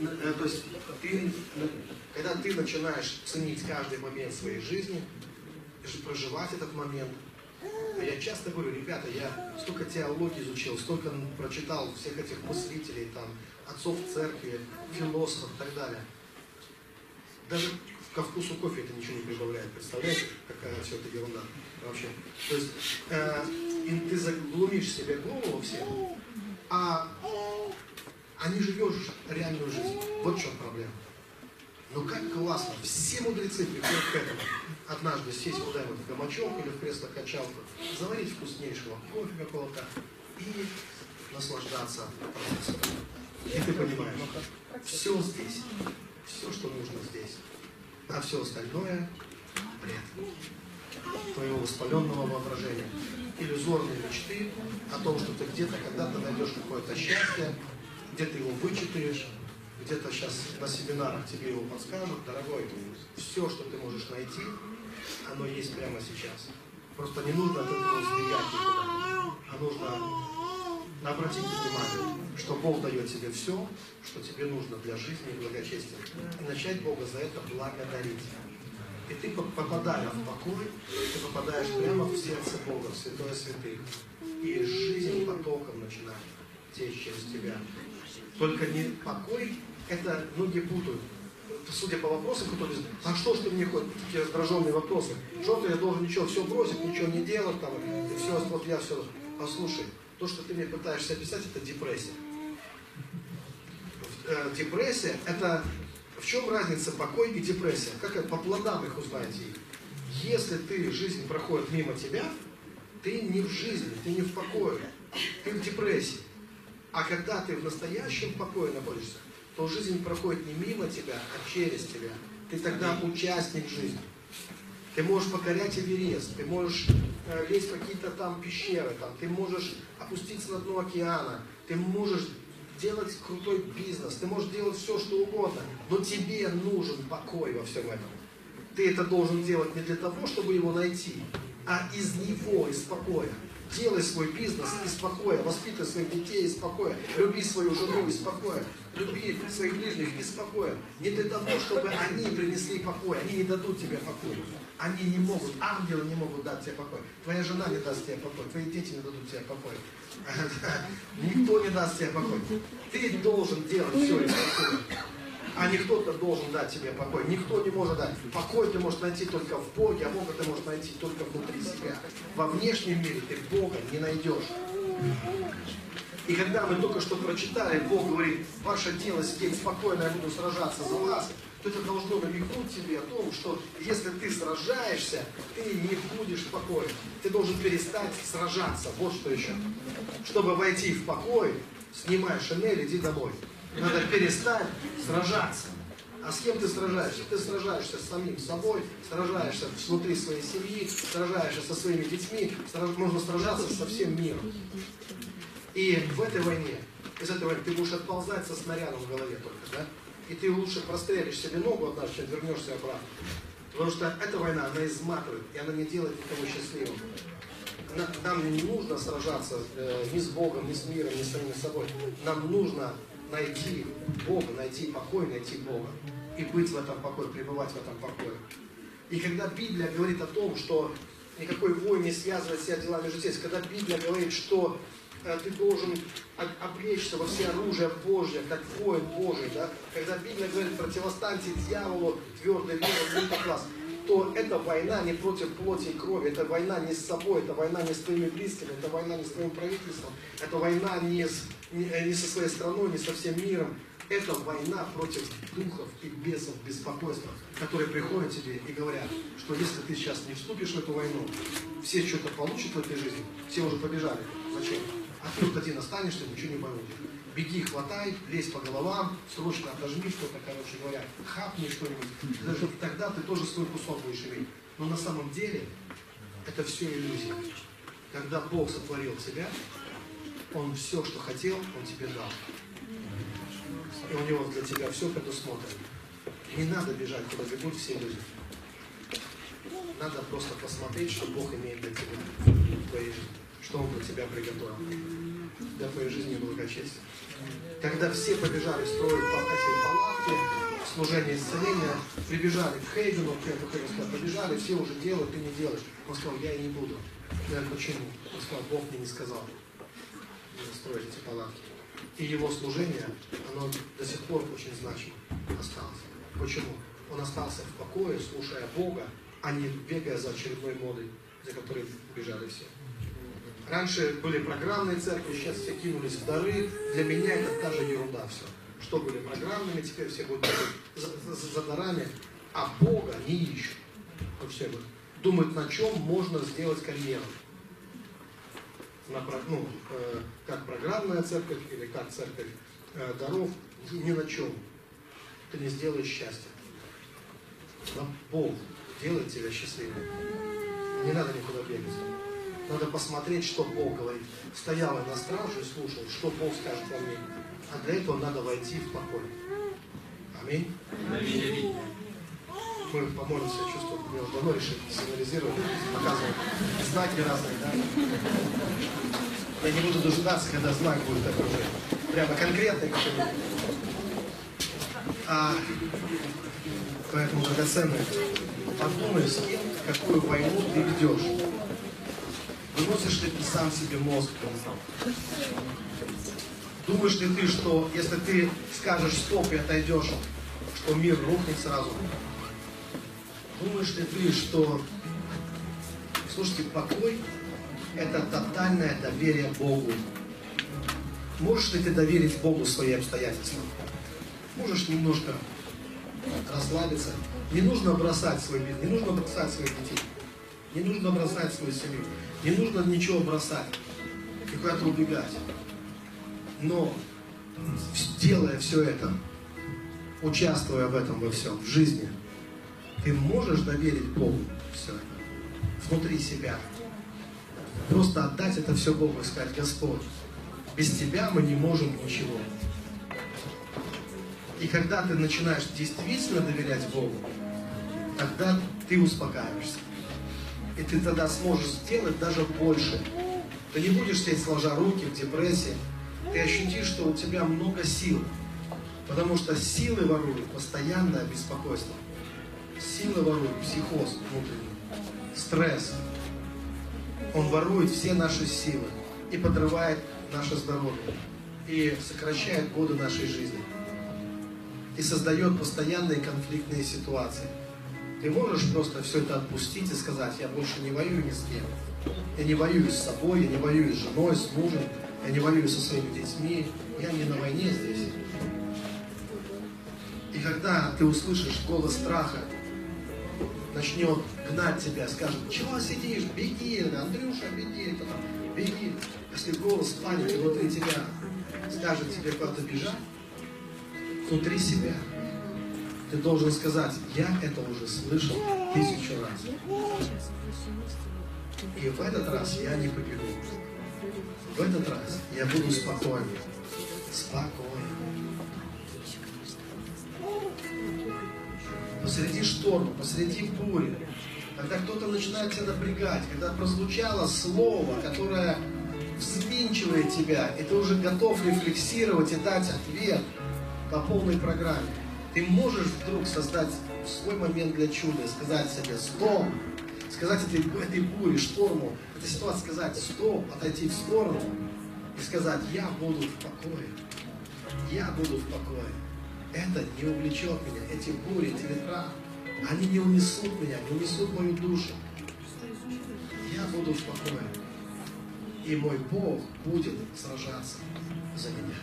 э, то есть, ты, когда ты начинаешь ценить каждый момент своей жизни, проживать этот момент, я часто говорю, ребята, я столько теологии изучил, столько прочитал всех этих мыслителей, там, отцов церкви, философов и так далее. Даже ко вкусу кофе это ничего не прибавляет. Представляете, какая все это ерунда вообще. То есть э, ты заглумишь себе голову все, а, а не живешь реальную жизнь. Вот в чем проблема. Ну как классно, все мудрецы приходят к этому. Однажды сесть куда-нибудь в гамачок или в кресло-качалку, заварить вкуснейшего кофе какого-то и наслаждаться процессом. И ты понимаешь, все здесь, все, что нужно здесь а все остальное – бред твоего воспаленного воображения. Иллюзорные мечты о том, что ты где-то когда-то найдешь какое-то счастье, где ты его вычитаешь, где-то сейчас на семинарах тебе его подскажут. Дорогой, все, что ты можешь найти, оно есть прямо сейчас. Просто не нужно от этого сбегать никуда, а нужно обратить внимание, что Бог дает тебе все, что тебе нужно для жизни и благочестия. И начать Бога за это благодарить. И ты, попадая в покой, ты попадаешь прямо в сердце Бога, в святое святых. И жизнь потоком начинает течь через тебя. Только не покой, это многие путают. Судя по вопросам, которые а что ж ты мне хоть такие раздраженные вопросы? Что-то я должен ничего, все бросить, ничего не делать там, и все, вот я все. Послушай, то, что ты мне пытаешься описать, это депрессия. Э, депрессия, это в чем разница покой и депрессия? Как по плодам их узнаете Если ты, жизнь проходит мимо тебя, ты не в жизни, ты не в покое, ты в депрессии. А когда ты в настоящем покое находишься, то жизнь проходит не мимо тебя, а через тебя. Ты тогда участник жизни. Ты можешь покорять Эверест, ты можешь э, лезть в какие-то там пещеры, там, ты можешь опуститься на дно океана, ты можешь делать крутой бизнес, ты можешь делать все, что угодно, но тебе нужен покой во всем этом. Ты это должен делать не для того, чтобы его найти, а из него, из покоя. Делай свой бизнес из покоя, воспитывай своих детей из покоя, люби свою жену из покоя, люби своих ближних из покоя. Не для того, чтобы они принесли покой, они не дадут тебе покой. Они не могут, ангелы не могут дать тебе покой. Твоя жена не даст тебе покой, твои дети не дадут тебе покой. Никто не даст тебе покой. Ты должен делать все покоя а не кто-то должен дать тебе покой. Никто не может дать. Покой ты можешь найти только в Боге, а Бога ты можешь найти только внутри себя. Во внешнем мире ты Бога не найдешь. И когда мы только что прочитали, Бог говорит, ваше дело сидеть спокойно, я буду сражаться за вас, то это должно намекнуть тебе о том, что если ты сражаешься, ты не будешь в покое. Ты должен перестать сражаться. Вот что еще. Чтобы войти в покой, снимай шинель, иди домой. Надо перестать сражаться. А с кем ты сражаешься? Ты сражаешься с самим собой, сражаешься внутри своей семьи, сражаешься со своими детьми, сраж... можно сражаться со всем миром. И в этой войне, из этой войны ты будешь отползать со снарядом в голове только, да? И ты лучше прострелишь себе ногу однажды, чем вернешься обратно. Потому что эта война, она изматывает, и она не делает никого счастливым. Нам не нужно сражаться э, ни с Богом, ни с миром, ни с самим собой. Нам нужно найти Бога, найти покой, найти Бога. И быть в этом покое, пребывать в этом покое. И когда Библия говорит о том, что никакой войн не связывает себя делами житейскими, когда Библия говорит, что ты должен облечься во все оружие Божье, как воин Божий, да? когда Библия говорит, противостаньте дьяволу твердой верой, класс, то это война не против плоти и крови, это война не с собой, это война не с твоими близкими, это война не с твоим правительством, это война не, с, не, не со своей страной, не со всем миром, Это война против духов и бесов, беспокойства, которые приходят тебе и говорят, что если ты сейчас не вступишь в эту войну, все что-то получат в этой жизни, все уже побежали. Зачем? А вот один останешься, ничего не получишь. Беги, хватай, лезь по головам, срочно отожми что-то, короче говоря, хапни что-нибудь. Даже тогда ты тоже свой кусок будешь иметь. Но на самом деле это все иллюзия. Когда Бог сотворил тебя, Он все, что хотел, Он тебе дал. И у Него для тебя все предусмотрено. Не надо бежать, куда бегут все люди. Надо просто посмотреть, что Бог имеет для тебя в твоей жизни. Что Он для тебя приготовил. Для твоей жизни благочестия. Когда все побежали строить палатки, служение исцеления, прибежали к Хейгену, к этому Хейгену побежали, все уже делают, ты не делаешь. Он сказал, я и не буду. Я почему? Он сказал, Бог мне не сказал строить эти палатки. И его служение, оно до сих пор очень значимо осталось. Почему? Он остался в покое, слушая Бога, а не бегая за очередной модой, за которой бежали все. Раньше были программные церкви, сейчас все кинулись в дары. Для меня это та же ерунда все. Что были программными, теперь все будут за, за, за дарами, а Бога не ищут. Вот все вот. Думают, на чем можно сделать карьеру. На, ну, э, как программная церковь или как церковь э, даров, ни на чем. Ты не сделаешь счастья. Но Бог делает тебя счастливым. Не надо никуда бегать. Надо посмотреть, что Бог говорит. Стоял я на страже и слушал, что Бог скажет во мне. А для этого надо войти в покой. Аминь. Аминь. Мы помолимся, чувствую, мы уже давно решили сигнализировать, показывать знаки разные, да? Я не буду дожидаться, когда знак будет такой же, прямо конкретный какой-нибудь. А, поэтому, драгоценный, подумай, с кем, какую войну ты ведешь. Выносишь ты сам себе мозг? Думаешь ли ты, что если ты скажешь стоп и отойдешь, что мир рухнет сразу? Думаешь ли ты, что... Слушайте, покой – это тотальное доверие Богу. Можешь ли ты доверить Богу свои обстоятельства? Можешь немножко расслабиться. Не нужно бросать свой бизнес, не нужно бросать своих детей. Не нужно бросать свою семью. Не нужно ничего бросать и куда-то убегать. Но, делая все это, участвуя в этом во всем, в жизни, ты можешь доверить Богу все это внутри себя. Просто отдать это все Богу и сказать, Господь, без Тебя мы не можем ничего. И когда ты начинаешь действительно доверять Богу, тогда ты успокаиваешься. И ты тогда сможешь сделать даже больше. Ты не будешь сидеть сложа руки в депрессии. Ты ощутишь, что у тебя много сил. Потому что силы воруют постоянное беспокойство. Силы воруют психоз внутренний, стресс. Он ворует все наши силы и подрывает наше здоровье. И сокращает годы нашей жизни. И создает постоянные конфликтные ситуации. Ты можешь просто все это отпустить и сказать, я больше не воюю ни с кем. Я не воюю с собой, я не воюю с женой, с мужем, я не воюю со своими детьми, я не на войне здесь. И когда ты услышишь голос страха, начнет гнать тебя, скажет, чего сидишь, беги, Андрюша, беги, беги. Если голос паники внутри тебя скажет тебе куда-то бежать, внутри себя – ты должен сказать, я это уже слышал тысячу раз. И в этот раз я не побегу. В этот раз я буду спокойным. Спокойным. Посреди шторма, посреди бури, когда кто-то начинает тебя напрягать, когда прозвучало слово, которое взвинчивает тебя, и ты уже готов рефлексировать и дать ответ по полной программе. Ты можешь вдруг создать свой момент для чуда, сказать себе «стоп», сказать этой, этой буре, шторму, этой ситуации сказать «стоп», отойти в сторону и сказать «я буду в покое». Я буду в покое. Это не увлечет меня. Эти бури, эти ветра, они не унесут меня, не унесут мою душу. Я буду в покое. И мой Бог будет сражаться за меня.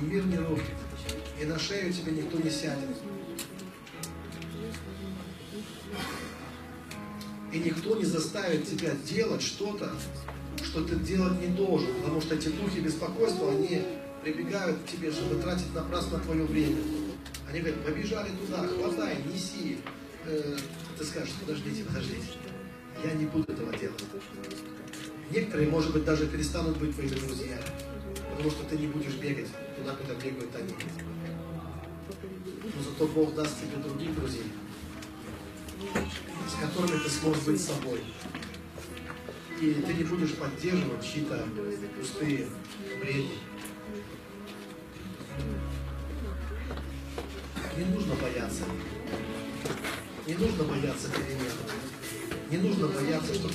И мир не рухнет, и на шею тебе никто не сядет. И никто не заставит тебя делать что-то, что ты делать не должен, потому что эти духи беспокойства, они прибегают к тебе, чтобы тратить напрасно твое время. Они говорят, побежали туда, хватай, неси. Э, ты скажешь, подождите, подождите, я не буду этого делать. Некоторые, может быть, даже перестанут быть твоими друзьями, потому что ты не будешь бегать туда, куда бегают они. Но зато Бог даст тебе других друзей, с которыми ты сможешь быть собой. И ты не будешь поддерживать чьи-то пустые бредни. Не нужно бояться. Не нужно бояться перемен. Не нужно бояться, что